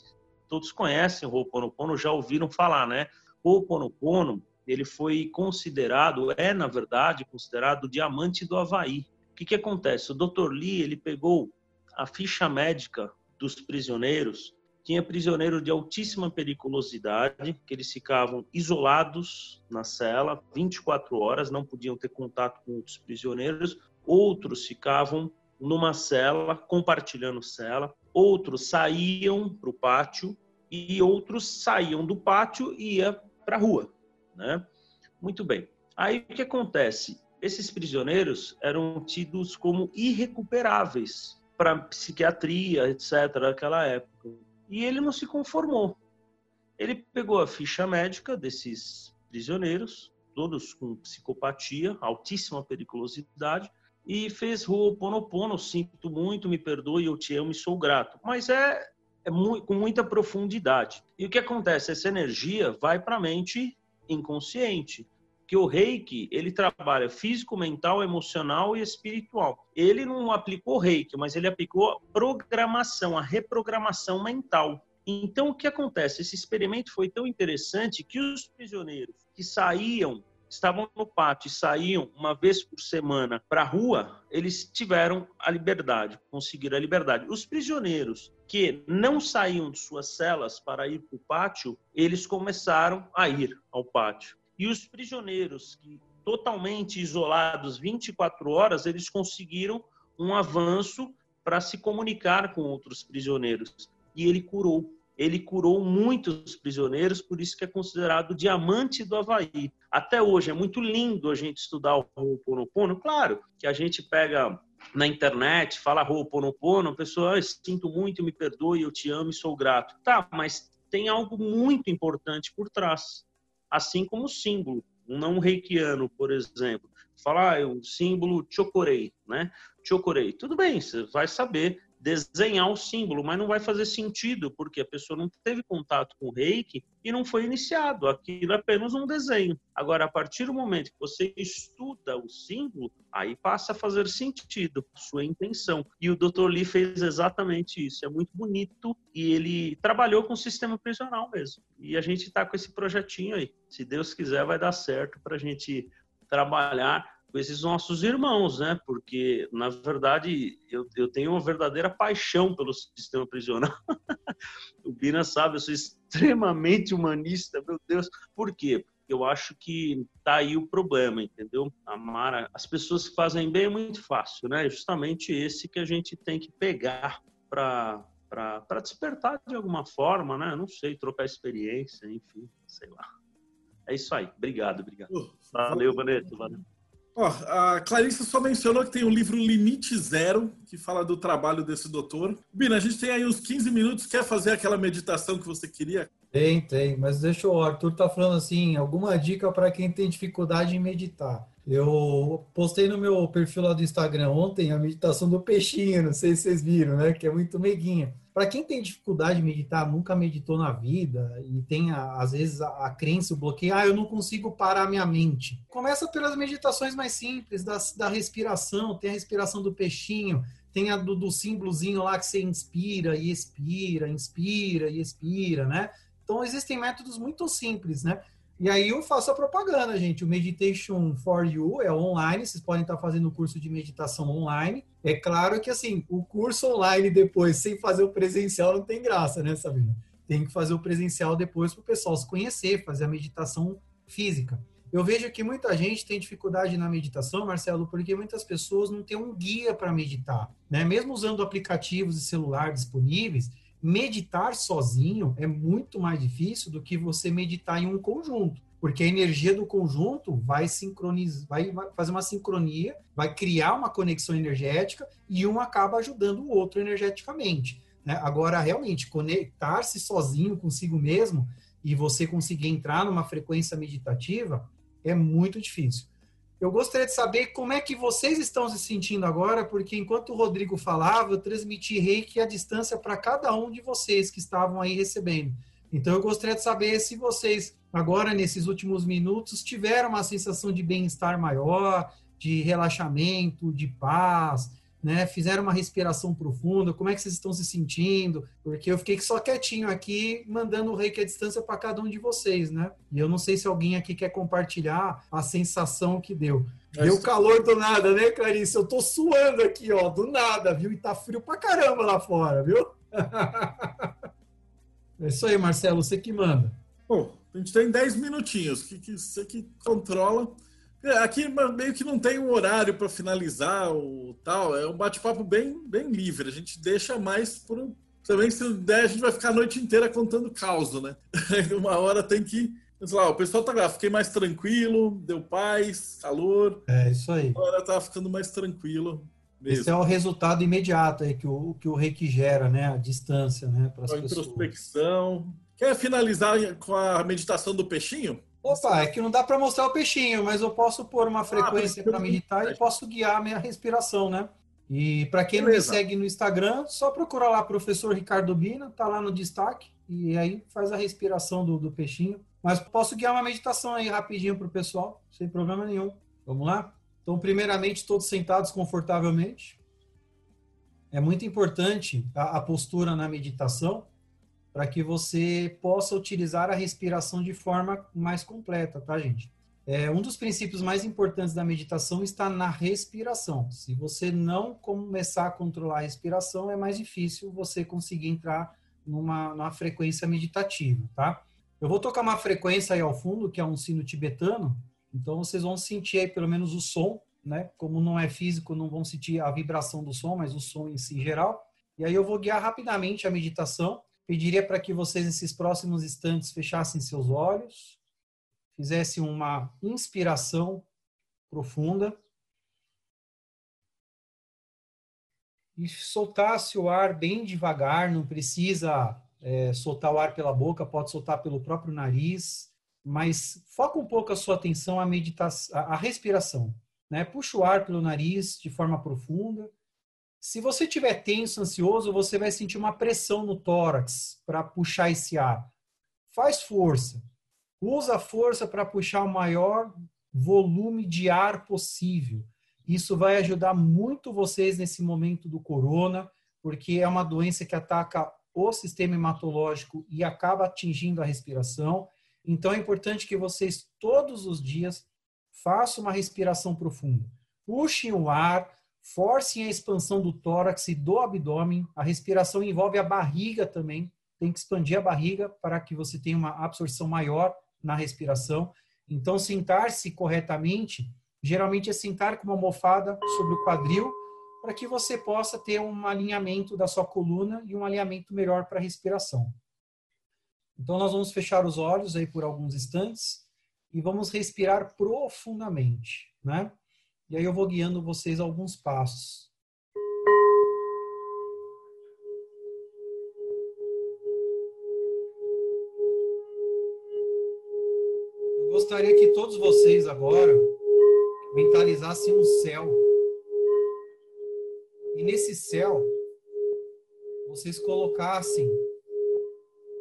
todos conhecem o Ho'oponopono, já ouviram falar, né? O Ho'oponopono, ele foi considerado, é na verdade considerado o diamante do Havaí. O que que acontece? O Dr. Lee, ele pegou a ficha médica dos prisioneiros tinha prisioneiro de altíssima periculosidade, que eles ficavam isolados na cela 24 horas, não podiam ter contato com outros prisioneiros. Outros ficavam numa cela, compartilhando cela. Outros saíam para o pátio e outros saíam do pátio e ia para a rua, né? Muito bem. Aí o que acontece? Esses prisioneiros eram tidos como irrecuperáveis para psiquiatria, etc., naquela época. E ele não se conformou. Ele pegou a ficha médica desses prisioneiros, todos com psicopatia, altíssima periculosidade, e fez Ho'oponopono, sinto muito, me perdoe, eu te amo e sou grato. Mas é, é muito, com muita profundidade. E o que acontece? Essa energia vai para a mente inconsciente que o reiki ele trabalha físico, mental, emocional e espiritual. Ele não aplicou reiki, mas ele aplicou a programação, a reprogramação mental. Então, o que acontece? Esse experimento foi tão interessante que os prisioneiros que saíam, estavam no pátio e saíam uma vez por semana para a rua, eles tiveram a liberdade, conseguiram a liberdade. Os prisioneiros que não saíam de suas celas para ir para o pátio, eles começaram a ir ao pátio. E os prisioneiros que totalmente isolados 24 horas, eles conseguiram um avanço para se comunicar com outros prisioneiros. E ele curou. Ele curou muitos prisioneiros, por isso que é considerado o diamante do Havaí. Até hoje é muito lindo a gente estudar o Ho'oponopono. Claro que a gente pega na internet, fala Ho'oponopono, a pessoa, ah, sinto muito, me perdoe, eu te amo e sou grato. Tá, mas tem algo muito importante por trás assim como o símbolo. Um não reikiano, por exemplo, falar ah, o símbolo chocorei, né? Chocorei. Tudo bem, você vai saber desenhar o símbolo, mas não vai fazer sentido, porque a pessoa não teve contato com o reiki e não foi iniciado. Aquilo é apenas um desenho. Agora, a partir do momento que você estuda o símbolo, aí passa a fazer sentido sua intenção. E o Dr. Lee fez exatamente isso. É muito bonito e ele trabalhou com o sistema prisional mesmo. E a gente está com esse projetinho aí. Se Deus quiser, vai dar certo para a gente trabalhar com esses nossos irmãos, né? Porque, na verdade, eu, eu tenho uma verdadeira paixão pelo sistema prisional. o Bina sabe, eu sou extremamente humanista, meu Deus. Por quê? Eu acho que tá aí o problema, entendeu? Amar as pessoas que fazem bem é muito fácil, né? É justamente esse que a gente tem que pegar para para despertar de alguma forma, né? Não sei, trocar experiência, enfim, sei lá. É isso aí. Obrigado, obrigado. Valeu, Vanessa. Valeu. Ó, a Clarissa só mencionou que tem o livro Limite Zero, que fala do trabalho desse doutor. Bina, a gente tem aí uns 15 minutos. Quer fazer aquela meditação que você queria? Tem, tem. Mas deixa o Arthur tá falando assim, alguma dica para quem tem dificuldade em meditar. Eu postei no meu perfil lá do Instagram ontem a meditação do peixinho, não sei se vocês viram, né? Que é muito meiguinha. Para quem tem dificuldade de meditar, nunca meditou na vida e tem, às vezes, a, a crença, o bloqueio, ah, eu não consigo parar minha mente. Começa pelas meditações mais simples, da, da respiração, tem a respiração do peixinho, tem a do, do símbolozinho lá que você inspira e expira, inspira e expira, né? Então, existem métodos muito simples, né? E aí eu faço a propaganda, gente. O Meditation for You é online, vocês podem estar fazendo o curso de meditação online. É claro que assim, o curso online depois, sem fazer o presencial, não tem graça, né, Sabina? Tem que fazer o presencial depois para o pessoal se conhecer, fazer a meditação física. Eu vejo que muita gente tem dificuldade na meditação, Marcelo, porque muitas pessoas não têm um guia para meditar, né? Mesmo usando aplicativos de celular disponíveis, meditar sozinho é muito mais difícil do que você meditar em um conjunto. porque a energia do conjunto vai sincronizar, vai fazer uma sincronia, vai criar uma conexão energética e um acaba ajudando o outro energeticamente. Né? Agora, realmente, conectar-se sozinho consigo mesmo e você conseguir entrar numa frequência meditativa é muito difícil. Eu gostaria de saber como é que vocês estão se sentindo agora, porque enquanto o Rodrigo falava, eu transmiti reiki à distância para cada um de vocês que estavam aí recebendo. Então eu gostaria de saber se vocês, agora nesses últimos minutos, tiveram uma sensação de bem-estar maior, de relaxamento, de paz, né? Fizeram uma respiração profunda, como é que vocês estão se sentindo? Porque eu fiquei só quietinho aqui, mandando o reiki à distância para cada um de vocês, né? E eu não sei se alguém aqui quer compartilhar a sensação que deu. Deu calor do nada, né, Clarice? Eu tô suando aqui, ó, do nada, viu? E tá frio pra caramba lá fora, viu? É isso aí, Marcelo, você que manda. Bom, a gente tem 10 minutinhos, que, que você que controla. É, aqui meio que não tem um horário para finalizar o tal, é um bate-papo bem, bem livre. A gente deixa mais por. Também, se der, a gente vai ficar a noite inteira contando caos, né? Uma hora tem que. Sei lá, o pessoal tá lá, fiquei mais tranquilo, deu paz, calor. É, isso aí. Agora tá ficando mais tranquilo. Mesmo. Esse é o resultado imediato aí que o, que o reiki gera, né? A distância, né? Para as pessoas. introspecção. Quer finalizar com a meditação do peixinho? Opa, é que não dá para mostrar o peixinho, mas eu posso pôr uma ah, frequência ah, para meditar e posso guiar a minha respiração, né? E para quem Beleza. não me segue no Instagram, só procura lá professor Ricardo Bina, tá lá no destaque e aí faz a respiração do, do peixinho. Mas posso guiar uma meditação aí rapidinho para o pessoal, sem problema nenhum. Vamos lá? Então, primeiramente, todos sentados confortavelmente. É muito importante a, a postura na meditação para que você possa utilizar a respiração de forma mais completa, tá, gente? É, um dos princípios mais importantes da meditação está na respiração. Se você não começar a controlar a respiração, é mais difícil você conseguir entrar numa, numa frequência meditativa, tá? Eu vou tocar uma frequência aí ao fundo, que é um sino tibetano, então vocês vão sentir aí pelo menos o som, né? Como não é físico, não vão sentir a vibração do som, mas o som em si geral. E aí eu vou guiar rapidamente a meditação. Pediria para que vocês nesses próximos instantes fechassem seus olhos, fizessem uma inspiração profunda e soltasse o ar bem devagar, não precisa é, soltar o ar pela boca, pode soltar pelo próprio nariz mas foca um pouco a sua atenção à meditação, à respiração. Né? Puxa o ar pelo nariz de forma profunda. Se você estiver tenso, ansioso, você vai sentir uma pressão no tórax para puxar esse ar. Faz força. Usa a força para puxar o maior volume de ar possível. Isso vai ajudar muito vocês nesse momento do corona, porque é uma doença que ataca o sistema hematológico e acaba atingindo a respiração. Então é importante que vocês todos os dias façam uma respiração profunda. Puxem o ar, forcem a expansão do tórax e do abdômen. A respiração envolve a barriga também. Tem que expandir a barriga para que você tenha uma absorção maior na respiração. Então, sentar-se corretamente, geralmente é sentar com uma almofada sobre o quadril, para que você possa ter um alinhamento da sua coluna e um alinhamento melhor para a respiração. Então, nós vamos fechar os olhos aí por alguns instantes e vamos respirar profundamente, né? E aí eu vou guiando vocês alguns passos. Eu gostaria que todos vocês agora mentalizassem um céu. E nesse céu, vocês colocassem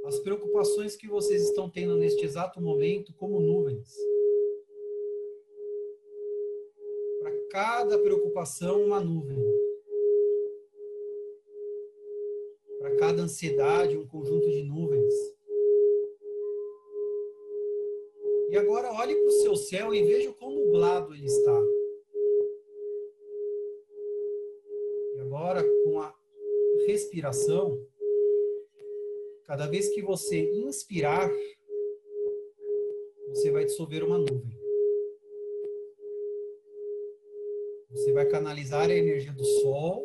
as preocupações que vocês estão tendo neste exato momento como nuvens. Para cada preocupação, uma nuvem. Para cada ansiedade, um conjunto de nuvens. E agora olhe para o seu céu e veja o quão nublado ele está. E agora, com a respiração, Cada vez que você inspirar, você vai dissolver uma nuvem. Você vai canalizar a energia do sol.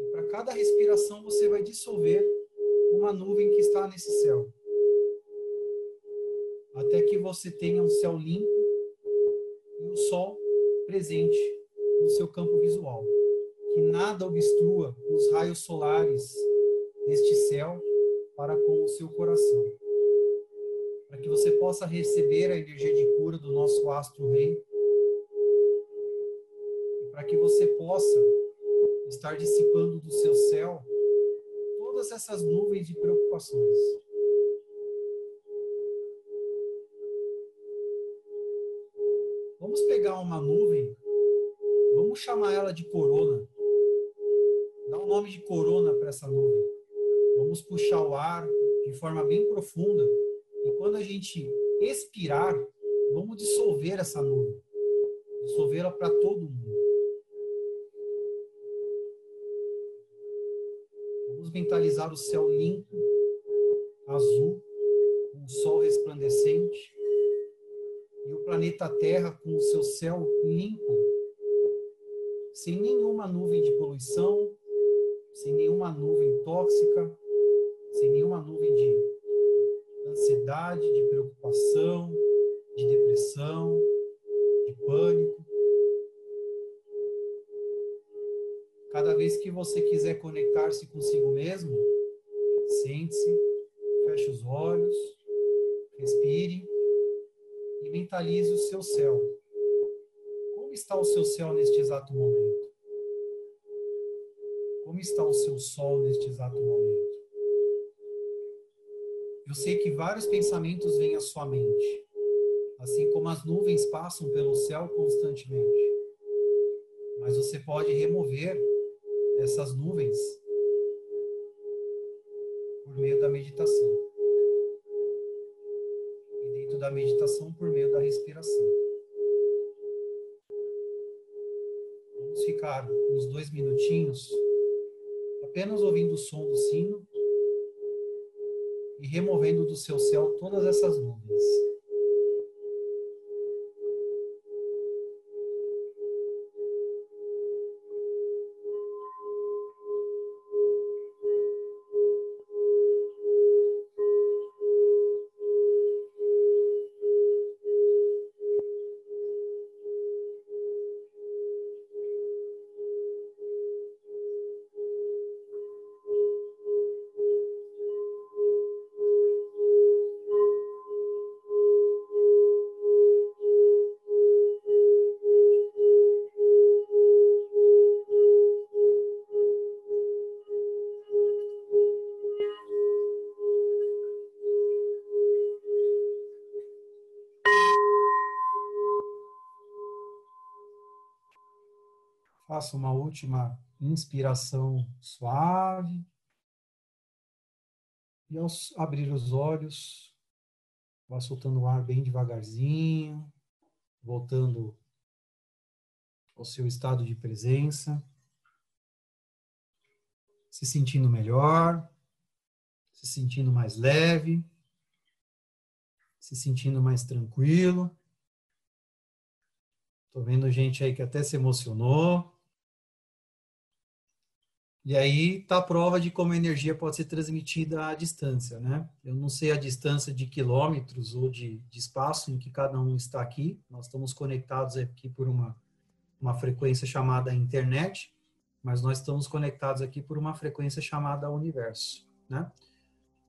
E para cada respiração você vai dissolver uma nuvem que está nesse céu. até que você tenha um céu limpo e o sol presente no seu campo visual. Que nada obstrua os raios solares deste céu para com o seu coração. Que você possa receber a energia de cura do nosso astro rei. Para que você possa estar dissipando do seu céu todas essas nuvens de preocupações. Vamos pegar uma nuvem, vamos chamar ela de corona. Dá o um nome de corona para essa nuvem. Vamos puxar o ar de forma bem profunda. E quando a gente expirar, vamos dissolver essa nuvem. Dissolvê-la para todo mundo. Vamos mentalizar o céu limpo, azul, com o sol resplandecente e o planeta Terra com o seu céu limpo, sem nenhuma nuvem de poluição, sem nenhuma nuvem tóxica, sem nenhuma nuvem de ansiedade, de preocupação, de depressão, de pânico. Cada vez que você quiser conectar-se consigo mesmo, sente-se, feche os olhos, respire e mentalize o seu céu. Como está o seu céu neste exato momento? Como está o seu sol neste exato momento? Eu sei que vários pensamentos vêm à sua mente, assim como as nuvens passam pelo céu constantemente. Mas você pode remover essas nuvens por meio da meditação da meditação por meio da respiração. Vamos ficar uns dois minutinhos apenas ouvindo o som do sino e removendo do seu céu todas essas nuvens. Última inspiração suave. E ao abrir os olhos, vá soltando o ar bem devagarzinho, voltando ao seu estado de presença, se sentindo melhor, se sentindo mais leve, se sentindo mais tranquilo. Tô vendo gente aí que até se emocionou. E aí está a prova de como a energia pode ser transmitida à distância, né? Eu não sei a distância de quilômetros ou de, de espaço em que cada um está aqui. Nós estamos conectados aqui por uma, uma frequência chamada internet, mas nós estamos conectados aqui por uma frequência chamada universo, né?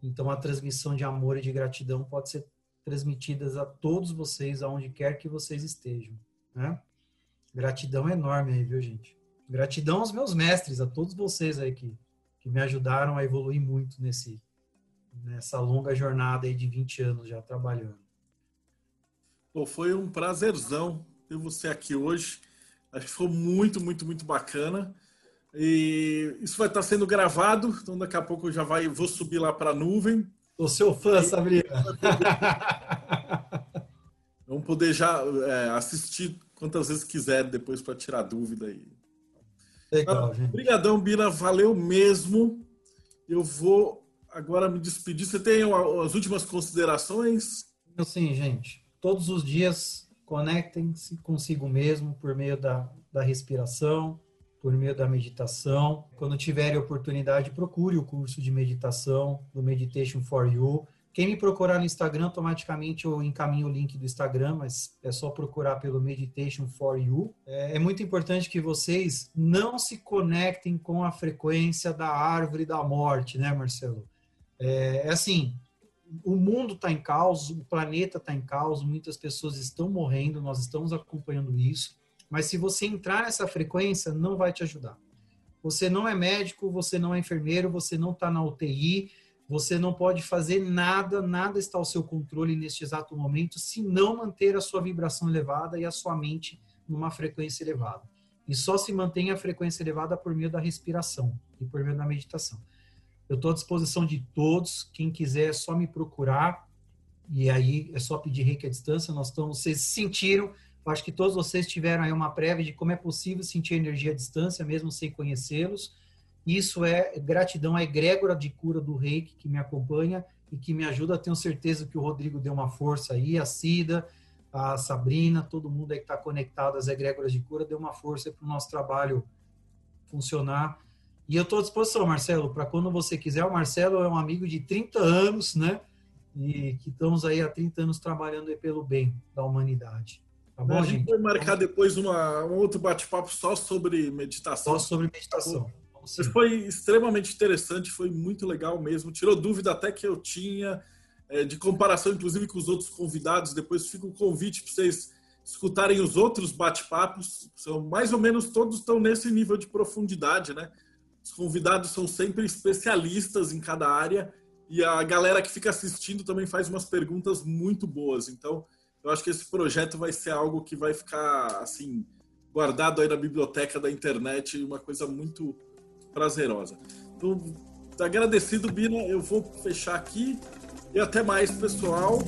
Então a transmissão de amor e de gratidão pode ser transmitida a todos vocês, aonde quer que vocês estejam, né? Gratidão enorme aí, viu, gente? Gratidão aos meus mestres, a todos vocês aí que, que me ajudaram a evoluir muito nesse, nessa longa jornada aí de 20 anos já trabalhando. Pô, foi um prazerzão ter você aqui hoje. Acho que foi muito, muito, muito bacana. E isso vai estar sendo gravado, então daqui a pouco eu já vai, vou subir lá para a nuvem. O seu fã, Sabrina. Vamos poder já é, assistir quantas vezes quiser depois para tirar dúvida aí. Legal, gente. Obrigadão, Bira. Valeu mesmo. Eu vou agora me despedir. Você tem as últimas considerações? Sim, gente. Todos os dias conectem-se consigo mesmo por meio da, da respiração, por meio da meditação. Quando tiverem oportunidade, procure o curso de meditação do Meditation for You, Quem me procurar no Instagram, automaticamente eu encaminho o link do Instagram, mas é só procurar pelo Meditation for You. É, é muito importante que vocês não se conectem com a frequência da árvore da morte, né, Marcelo? É, é assim, o mundo está em caos, o planeta está em caos, muitas pessoas estão morrendo, nós estamos acompanhando isso. Mas se você entrar nessa frequência, não vai te ajudar. Você não é médico, você não é enfermeiro, você não está na UTI, você não pode fazer nada, nada está ao seu controle neste exato momento, se não manter a sua vibração elevada e a sua mente numa frequência elevada. E só se mantém a frequência elevada por meio da respiração e por meio da meditação. Eu estou à disposição de todos. Quem quiser é só me procurar. E aí é só pedir reiki à distância. Nós estamos, vocês sentiram, acho que todos vocês tiveram aí uma prévia de como é possível sentir energia à distância, mesmo sem conhecê-los. Isso é gratidão à egrégora de cura do reiki que me acompanha e que me ajuda. Tenho certeza que o Rodrigo deu uma força aí, a Cida, a Sabrina, todo mundo aí que está conectado às egrégoras de cura, deu uma força para o nosso trabalho funcionar. E eu estou à disposição, Marcelo, para quando você quiser. O Marcelo é um amigo de 30 anos, né? E que estamos aí há 30 anos trabalhando pelo bem da humanidade. Tá bom, a gente? gente vai marcar depois uma, um outro bate-papo só sobre meditação. Só sobre meditação. Mas foi extremamente interessante, foi muito legal mesmo. Tirou dúvida até que eu tinha, é, de comparação, inclusive, com os outros convidados. Depois fica o convite para vocês escutarem os outros bate-papos. São mais ou menos todos estão nesse nível de profundidade, né? Os convidados são sempre especialistas em cada área e a galera que fica assistindo também faz umas perguntas muito boas. Então, eu acho que esse projeto vai ser algo que vai ficar assim guardado aí na biblioteca da internet, uma coisa muito prazerosa. Então, agradecido, Bina, eu vou fechar aqui e até mais, pessoal.